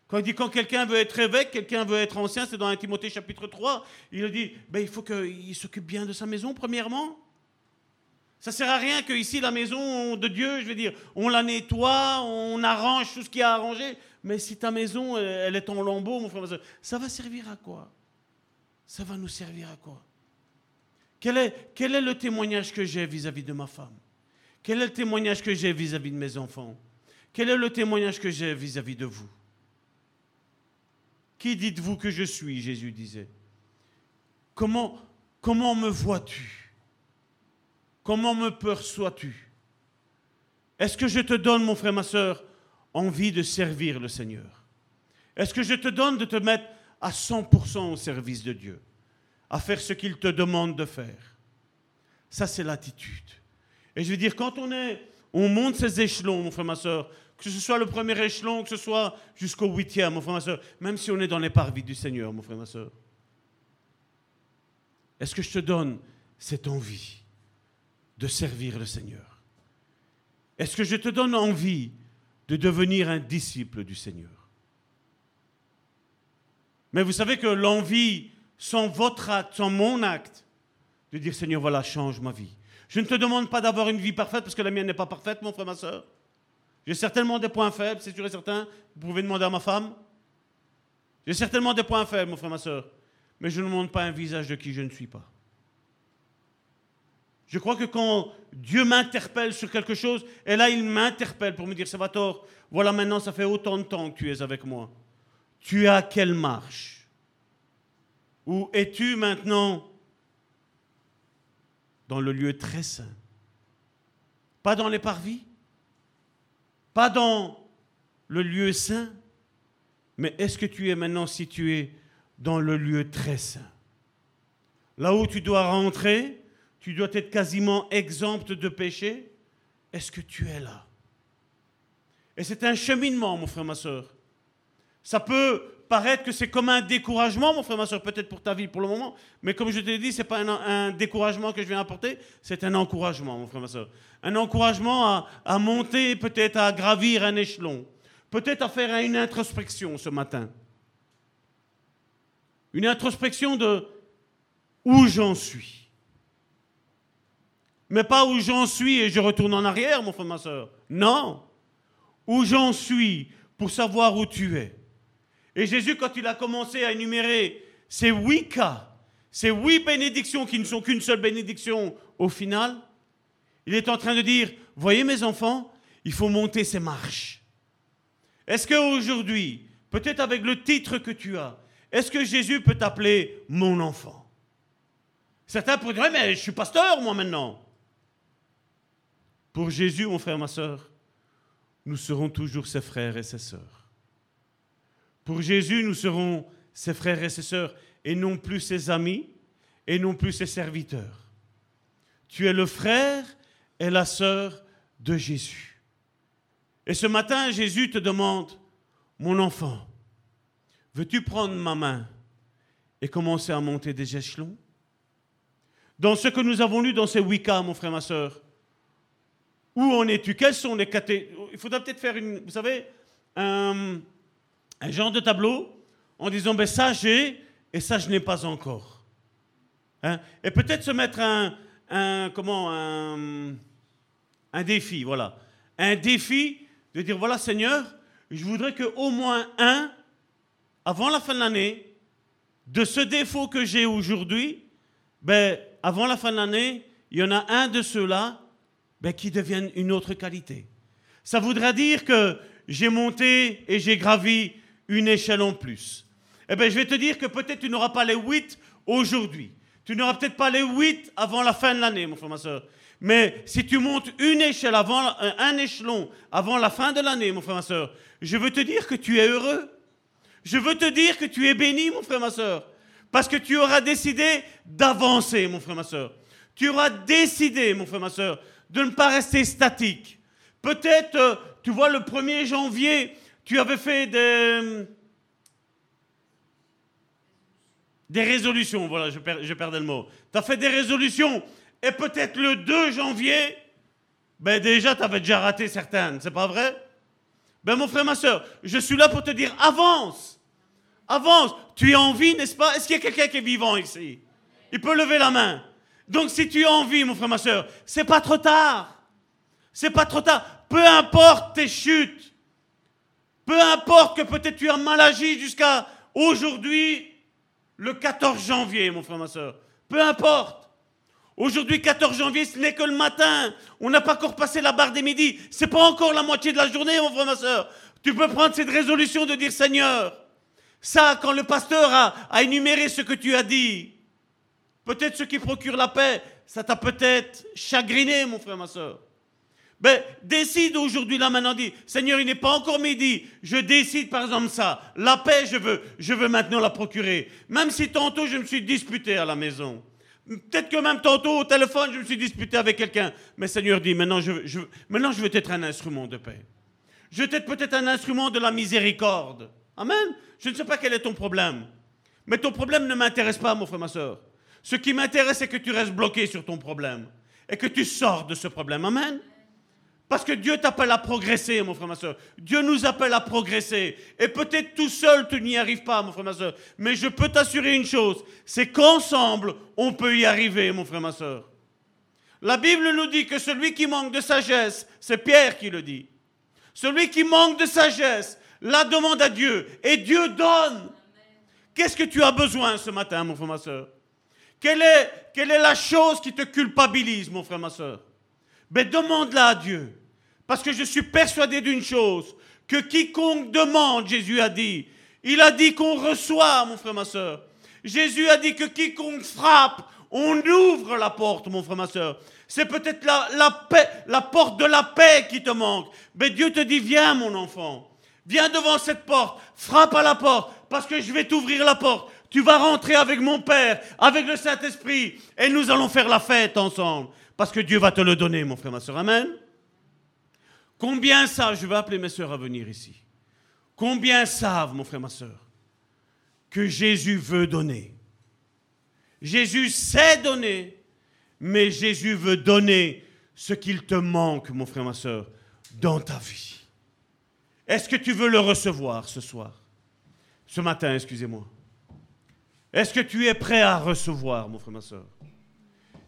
Quand il dit quand quelqu'un veut être évêque, quelqu'un veut être ancien, c'est dans 1 Timothée chapitre 3, il dit ben, il faut qu'il s'occupe bien de sa maison, premièrement. Ça ne sert à rien qu'ici, la maison de Dieu, je veux dire, on la nettoie, on arrange tout ce qui a arrangé. Mais si ta maison, elle est en lambeaux, mon frère, ça va servir à quoi? Ça va nous servir à quoi? Quel est, quel est le témoignage que j'ai vis-à-vis de ma femme? Quel est le témoignage que j'ai vis-à-vis de mes enfants? Quel est le témoignage que j'ai vis-à-vis de vous? Qui dites-vous que je suis? Jésus disait. Comment, comment me vois-tu? Comment me perçois-tu? Est-ce que je te donne, mon frère, ma soeur, envie de servir le Seigneur? Est-ce que je te donne de te mettre à 100% au service de Dieu, à faire ce qu'il te demande de faire? Ça, c'est l'attitude. Et je veux dire, quand on est, on monte ces échelons, mon frère, ma soeur, que ce soit le premier échelon, que ce soit jusqu'au huitième, mon frère, ma soeur, même si on est dans les parvis du Seigneur, mon frère, ma soeur. Est-ce que je te donne cette envie? De servir le Seigneur Est-ce que je te donne envie de devenir un disciple du Seigneur? Mais vous savez que l'envie, sans votre acte, sans mon acte, de dire Seigneur, voilà, change ma vie. Je ne te demande pas d'avoir une vie parfaite parce que la mienne n'est pas parfaite, mon frère, ma soeur. J'ai certainement des points faibles, c'est sûr et certain. Vous pouvez demander à ma femme. J'ai certainement des points faibles, mon frère, ma soeur. Mais je ne montre pas un visage de qui je ne suis pas. Je crois que quand Dieu m'interpelle sur quelque chose, et là il m'interpelle pour me dire, Salvatore, voilà maintenant ça fait autant de temps que tu es avec moi. Tu es à quelle marche? Où es-tu maintenant Dans le lieu très saint? Pas dans les parvis? Pas dans le lieu saint, mais est-ce que tu es maintenant situé dans le lieu très saint? Là où tu dois rentrer, tu dois être quasiment exempt de péché. Est-ce que tu es là? Et c'est un cheminement, mon frère, ma soeur. Ça peut paraître que c'est comme un découragement, mon frère, ma soeur, peut-être pour ta vie pour le moment, mais comme je te l'ai dit, ce n'est pas un, découragement que je viens apporter, c'est un encouragement, mon frère, ma soeur. Un encouragement à monter, peut-être à gravir un échelon, peut-être à faire une introspection ce matin. Une introspection de où j'en suis. Mais pas où j'en suis et je retourne en arrière, mon frère, ma soeur. Non. Où j'en suis pour savoir où tu es. Et Jésus, quand il a commencé à énumérer ces huit cas, ces huit bénédictions qui ne sont qu'une seule bénédiction au final, il est en train de dire, voyez mes enfants, il faut monter ces marches. Est-ce qu'aujourd'hui, peut-être avec le titre que tu as, est-ce que Jésus peut t'appeler mon enfant? Certains pourraient dire, mais je suis pasteur moi maintenant. Pour Jésus, mon frère, ma soeur, nous serons toujours ses frères et ses sœurs. Pour Jésus, nous serons ses frères et ses sœurs et non plus ses amis et non plus ses serviteurs. Tu es le frère et la sœur de Jésus. Et ce matin, Jésus te demande, mon enfant, veux-tu prendre ma main et commencer à monter des échelons? Dans ce que nous avons lu dans ces huit cas, mon frère, ma sœur, où en es-tu? Quels sont les catégories Il faudra peut-être faire une, vous savez, un, genre de tableau en disant ben ça j'ai et ça je n'ai pas encore. Hein? Et peut-être se mettre un, comment défi, voilà, un défi de dire voilà Seigneur, je voudrais que au moins un avant la fin de l'année de ce défaut que j'ai aujourd'hui, ben avant la fin de l'année, il y en a un de ceux-là ben, qui devienne une autre qualité. Ça voudrait dire que j'ai monté et j'ai gravi une échelle en plus. Eh bien, je vais te dire que peut-être tu n'auras pas les huit aujourd'hui. Tu n'auras peut-être pas les huit avant la fin de l'année, mon frère, ma soeur. Mais si tu montes une échelle avant, un échelon avant la fin de l'année, mon frère, ma soeur, je veux te dire que tu es heureux. Je veux te dire que tu es béni, mon frère, ma soeur. Parce que tu auras décidé d'avancer, mon frère, ma soeur. Tu auras décidé, mon frère, ma soeur, de ne pas rester statique. Peut-être, euh, tu vois, le 1er janvier, tu avais fait des, des résolutions, voilà, je, je perdais le mot. Tu as fait des résolutions, et peut-être le 2 janvier, ben déjà, tu avais déjà raté certaines, c'est pas vrai? Ben mon frère, ma soeur, je suis là pour te dire, avance, avance. Tu as envie, n'est-ce pas? Est-ce qu'il y a quelqu'un qui est vivant ici? Il peut lever la main. Donc si tu as envie, mon frère, ma soeur, c'est pas trop tard. C'est pas trop tard. Peu importe tes chutes, peu importe que peut-être tu as mal agi jusqu'à aujourd'hui, le 14 janvier, mon frère, ma soeur. Peu importe. Aujourd'hui, 14 janvier, ce n'est que le matin. On n'a pas encore passé la barre des midis. C'est pas encore la moitié de la journée, mon frère, ma soeur. Tu peux prendre cette résolution de dire Seigneur, ça, quand le pasteur a, a énuméré ce que tu as dit, peut-être ce qui procure la paix, ça t'a peut-être chagriné, mon frère, ma soeur. Ben, décide aujourd'hui, là maintenant, dit, Seigneur, il n'est pas encore midi, je décide par exemple ça. La paix, je veux, je veux maintenant la procurer. Même si tantôt je me suis disputé à la maison. Peut-être que même tantôt au téléphone, je me suis disputé avec quelqu'un. Mais Seigneur dit, maintenant je, je, maintenant je veux être un instrument de paix. Je veux être peut-être un instrument de la miséricorde. Amen. Je ne sais pas quel est ton problème. Mais ton problème ne m'intéresse pas, mon frère, ma soeur. Ce qui m'intéresse, c'est que tu restes bloqué sur ton problème. Et que tu sors de ce problème. Amen. Parce que Dieu t'appelle à progresser, mon frère, ma soeur. Dieu nous appelle à progresser. Et peut-être tout seul, tu n'y arrives pas, mon frère, ma soeur. Mais je peux t'assurer une chose, c'est qu'ensemble, on peut y arriver, mon frère, ma soeur. La Bible nous dit que celui qui manque de sagesse, c'est Pierre qui le dit. Celui qui manque de sagesse, la demande à Dieu. Et Dieu donne. Qu'est-ce que tu as besoin ce matin, mon frère, ma soeur? Quelle est, la chose qui te culpabilise, mon frère, ma soeur? Mais demande-la à Dieu. Parce que je suis persuadé d'une chose, que quiconque demande, Jésus a dit, il a dit qu'on reçoit, mon frère, ma soeur. Jésus a dit que quiconque frappe, on ouvre la porte, mon frère, ma soeur. C'est peut-être la, la, la porte de la paix qui te manque. Mais Dieu te dit, viens, mon enfant. Viens devant cette porte, frappe à la porte, parce que je vais t'ouvrir la porte. Tu vas rentrer avec mon Père, avec le Saint-Esprit, et nous allons faire la fête ensemble. Parce que Dieu va te le donner, mon frère, ma soeur. Amen. Combien ça, je vais appeler mes soeurs à venir ici. Combien savent, mon frère, ma soeur, que Jésus veut donner Jésus sait donner, mais Jésus veut donner ce qu'il te manque, mon frère, ma soeur, dans ta vie. Est-ce que tu veux le recevoir ce soir? Ce matin, excusez-moi. Est-ce que tu es prêt à recevoir, mon frère, ma soeur?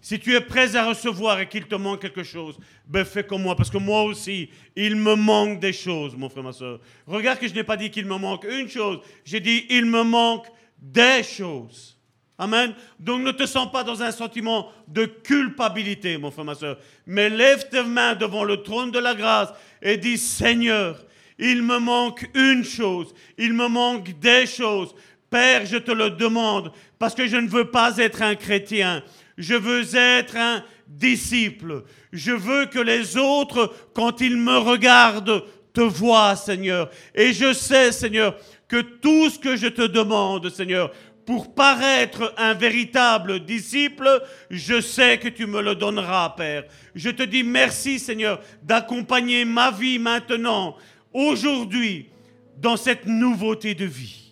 Si tu es prêt à recevoir et qu'il te manque quelque chose, ben fais comme moi, parce que moi aussi, il me manque des choses, mon frère, ma soeur. Regarde que je n'ai pas dit qu'il me manque une chose, j'ai dit il me manque des choses. Amen. Donc ne te sens pas dans un sentiment de culpabilité, mon frère, ma soeur, mais lève tes mains devant le trône de la grâce et dis Seigneur, il me manque une chose, il me manque des choses. Père, je te le demande parce que je ne veux pas être un chrétien, je veux être un disciple. Je veux que les autres, quand ils me regardent, te voient, Seigneur. Et je sais, Seigneur, que tout ce que je te demande, Seigneur, pour paraître un véritable disciple, je sais que tu me le donneras, Père. Je te dis merci, Seigneur, d'accompagner ma vie maintenant, aujourd'hui, dans cette nouveauté de vie.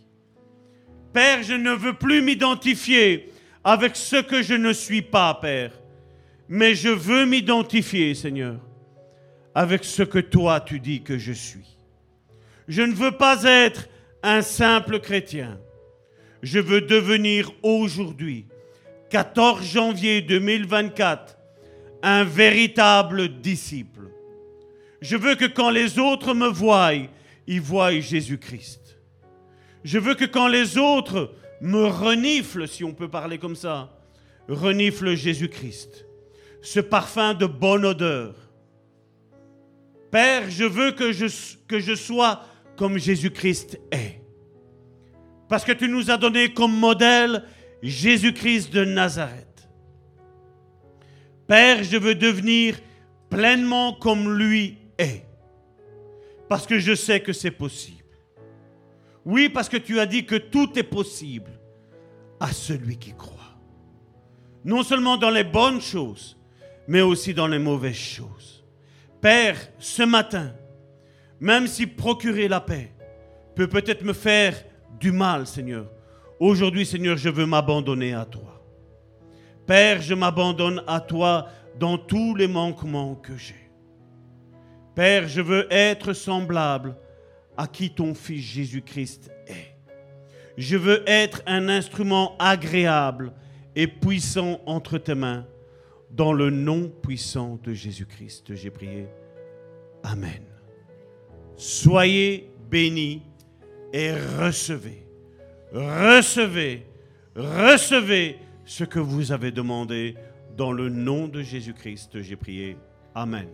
Père, je ne veux plus m'identifier avec ce que je ne suis pas, Père, mais je veux m'identifier, Seigneur, avec ce que toi tu dis que je suis. Je ne veux pas être un simple chrétien je veux devenir aujourd'hui, 14 janvier 2024, un véritable disciple. Je veux que quand les autres me voient, ils voient Jésus-Christ. Je veux que quand les autres me reniflent, si on peut parler comme ça, reniflent Jésus-Christ. Ce parfum de bonne odeur. Père, je veux que je, que je sois comme Jésus-Christ est. Parce que tu nous as donné comme modèle Jésus-Christ de Nazareth. Père, je veux devenir pleinement comme lui est. Parce que je sais que c'est possible. Oui, parce que tu as dit que tout est possible à celui qui croit. Non seulement dans les bonnes choses, mais aussi dans les mauvaises choses. Père, ce matin, même si procurer la paix peut peut-être me faire du mal, Seigneur. Aujourd'hui, Seigneur, je veux m'abandonner à toi. Père, je m'abandonne à toi dans tous les manquements que j'ai. Père, je veux être semblable à qui ton Fils Jésus-Christ est. Je veux être un instrument agréable et puissant entre tes mains. Dans le nom puissant de Jésus-Christ, j'ai prié. Amen. Soyez bénis et recevez, recevez, recevez ce que vous avez demandé dans le nom de Jésus-Christ. J'ai prié. Amen.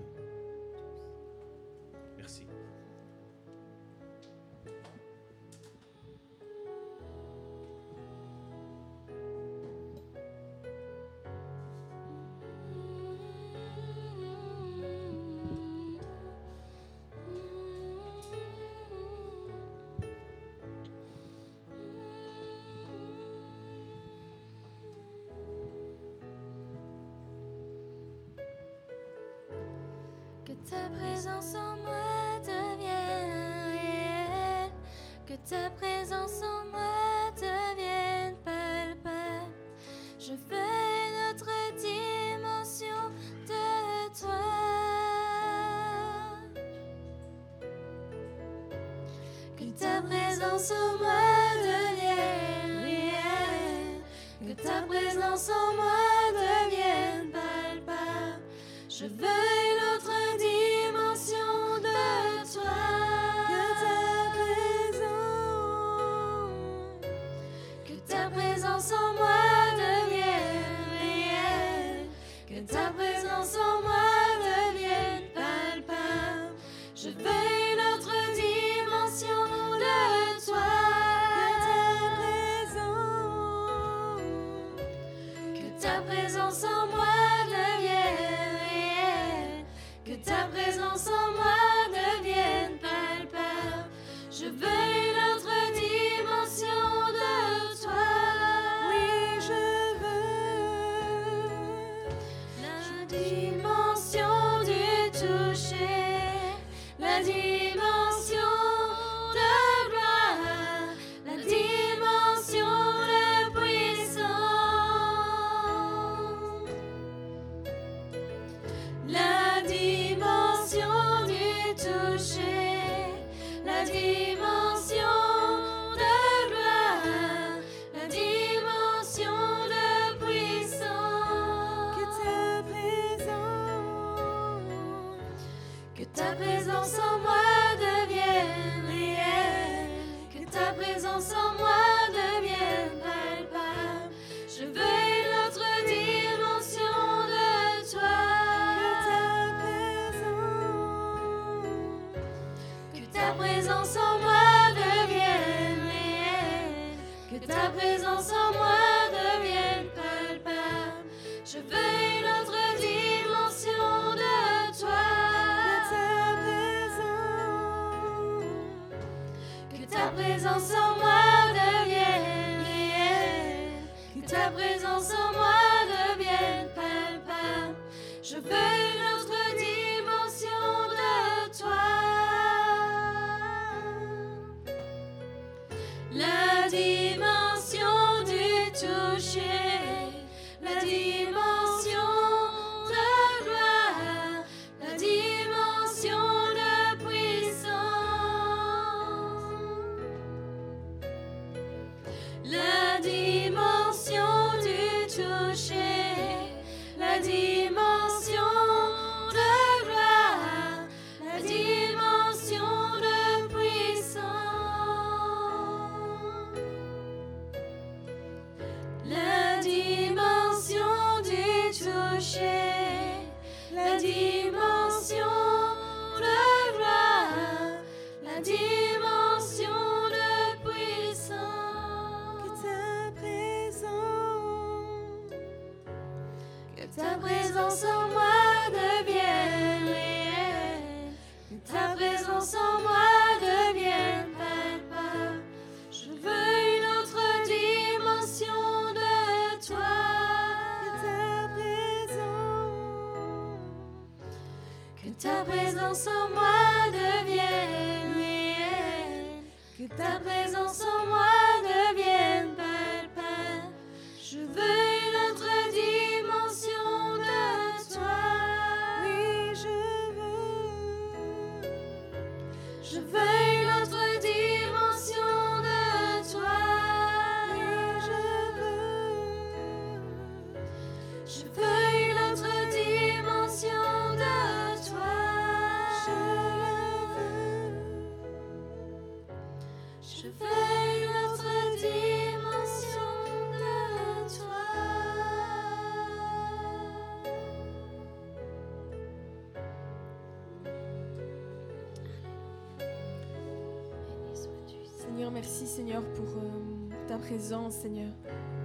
Merci Seigneur pour euh, ta présence, Seigneur.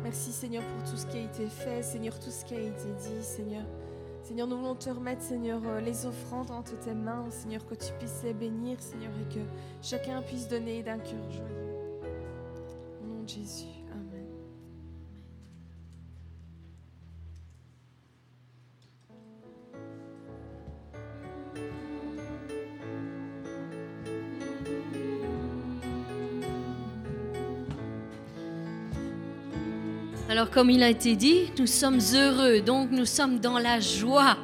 Merci Seigneur pour tout ce qui a été fait, Seigneur, tout ce qui a été dit, Seigneur. Seigneur, nous voulons te remettre, Seigneur, euh, les offrandes entre tes mains, Seigneur, que tu puisses les bénir, Seigneur, et que chacun puisse donner d'un cœur joyeux. Comme il a été dit, nous sommes heureux, donc nous sommes dans la joie.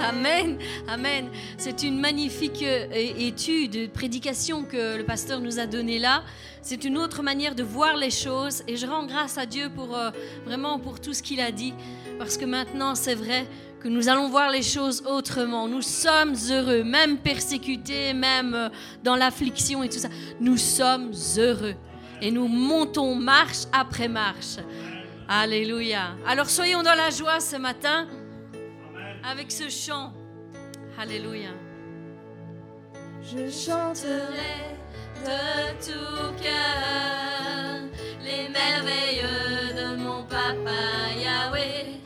Amen, amen. C'est une magnifique euh, étude, prédication que le pasteur nous a donnée là. C'est une autre manière de voir les choses et je rends grâce à Dieu pour euh, vraiment pour tout ce qu'il a dit parce que maintenant c'est vrai que nous allons voir les choses autrement. Nous sommes heureux, même persécutés, même euh, dans l'affliction et tout ça. Nous sommes heureux et nous montons marche après marche. Alléluia. Alors soyons dans la joie ce matin avec ce chant. Alléluia. Je chanterai de tout cœur les merveilles de mon papa Yahweh.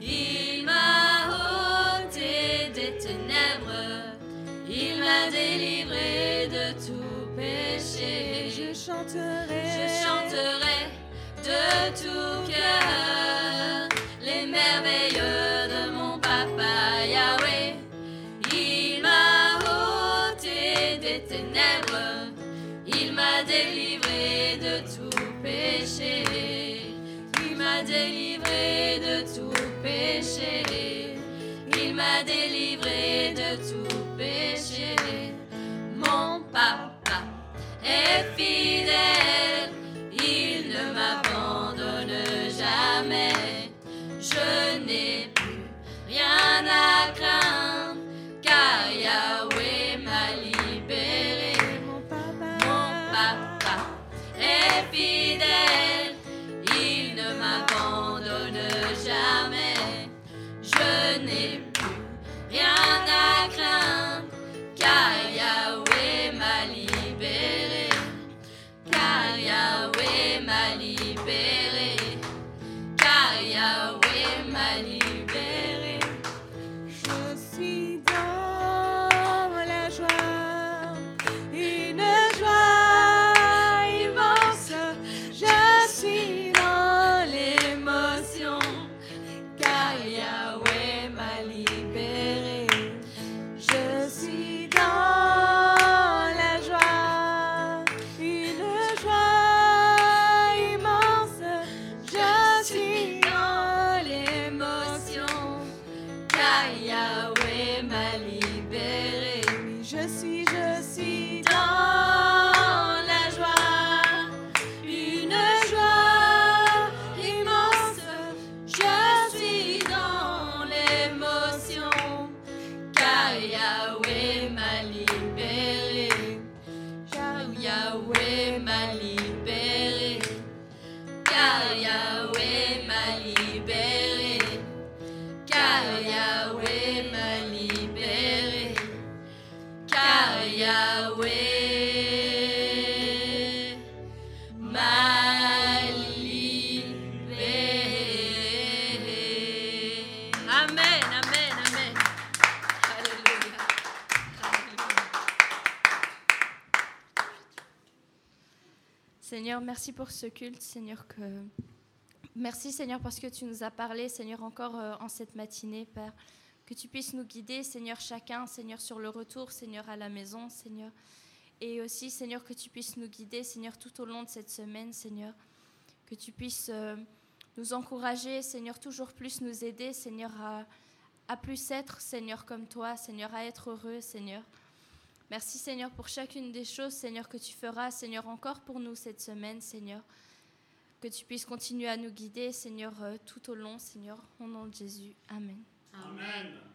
Il m'a ôté des ténèbres, il m'a délivré de tout péché. Je chanterai, Je chanterai de tout cœur les merveilles de mon papa Yahweh. Il m'a ôté des ténèbres, il m'a délivré de tout péché. Il m'a délivré de tout péché. Il m'a délivré de tout péché. Mon papa est fidèle, Je n'ai plus rien à craindre, car Yahweh m'a libéré. mon papa, est fidèle, il ne m'abandonne jamais. Je n'ai plus rien à craindre, car Yahweh merci pour ce culte, Seigneur. Merci, Seigneur, parce que tu nous as parlé, Seigneur, encore euh, en cette matinée, Père. Que tu puisses nous guider, Seigneur, chacun, Seigneur, sur le retour, Seigneur, à la maison, Seigneur. Et aussi, Seigneur, que tu puisses nous guider, Seigneur, tout au long de cette semaine, Seigneur. Que tu puisses euh, nous encourager, Seigneur, toujours plus nous aider, Seigneur, à plus être, Seigneur, comme toi, Seigneur, à être heureux, Seigneur. Merci Seigneur pour chacune des choses, Seigneur, que tu feras, Seigneur, encore pour nous cette semaine, Seigneur. Que tu puisses continuer à nous guider, Seigneur, euh, tout au long, Seigneur, au nom de Jésus. Amen. Amen.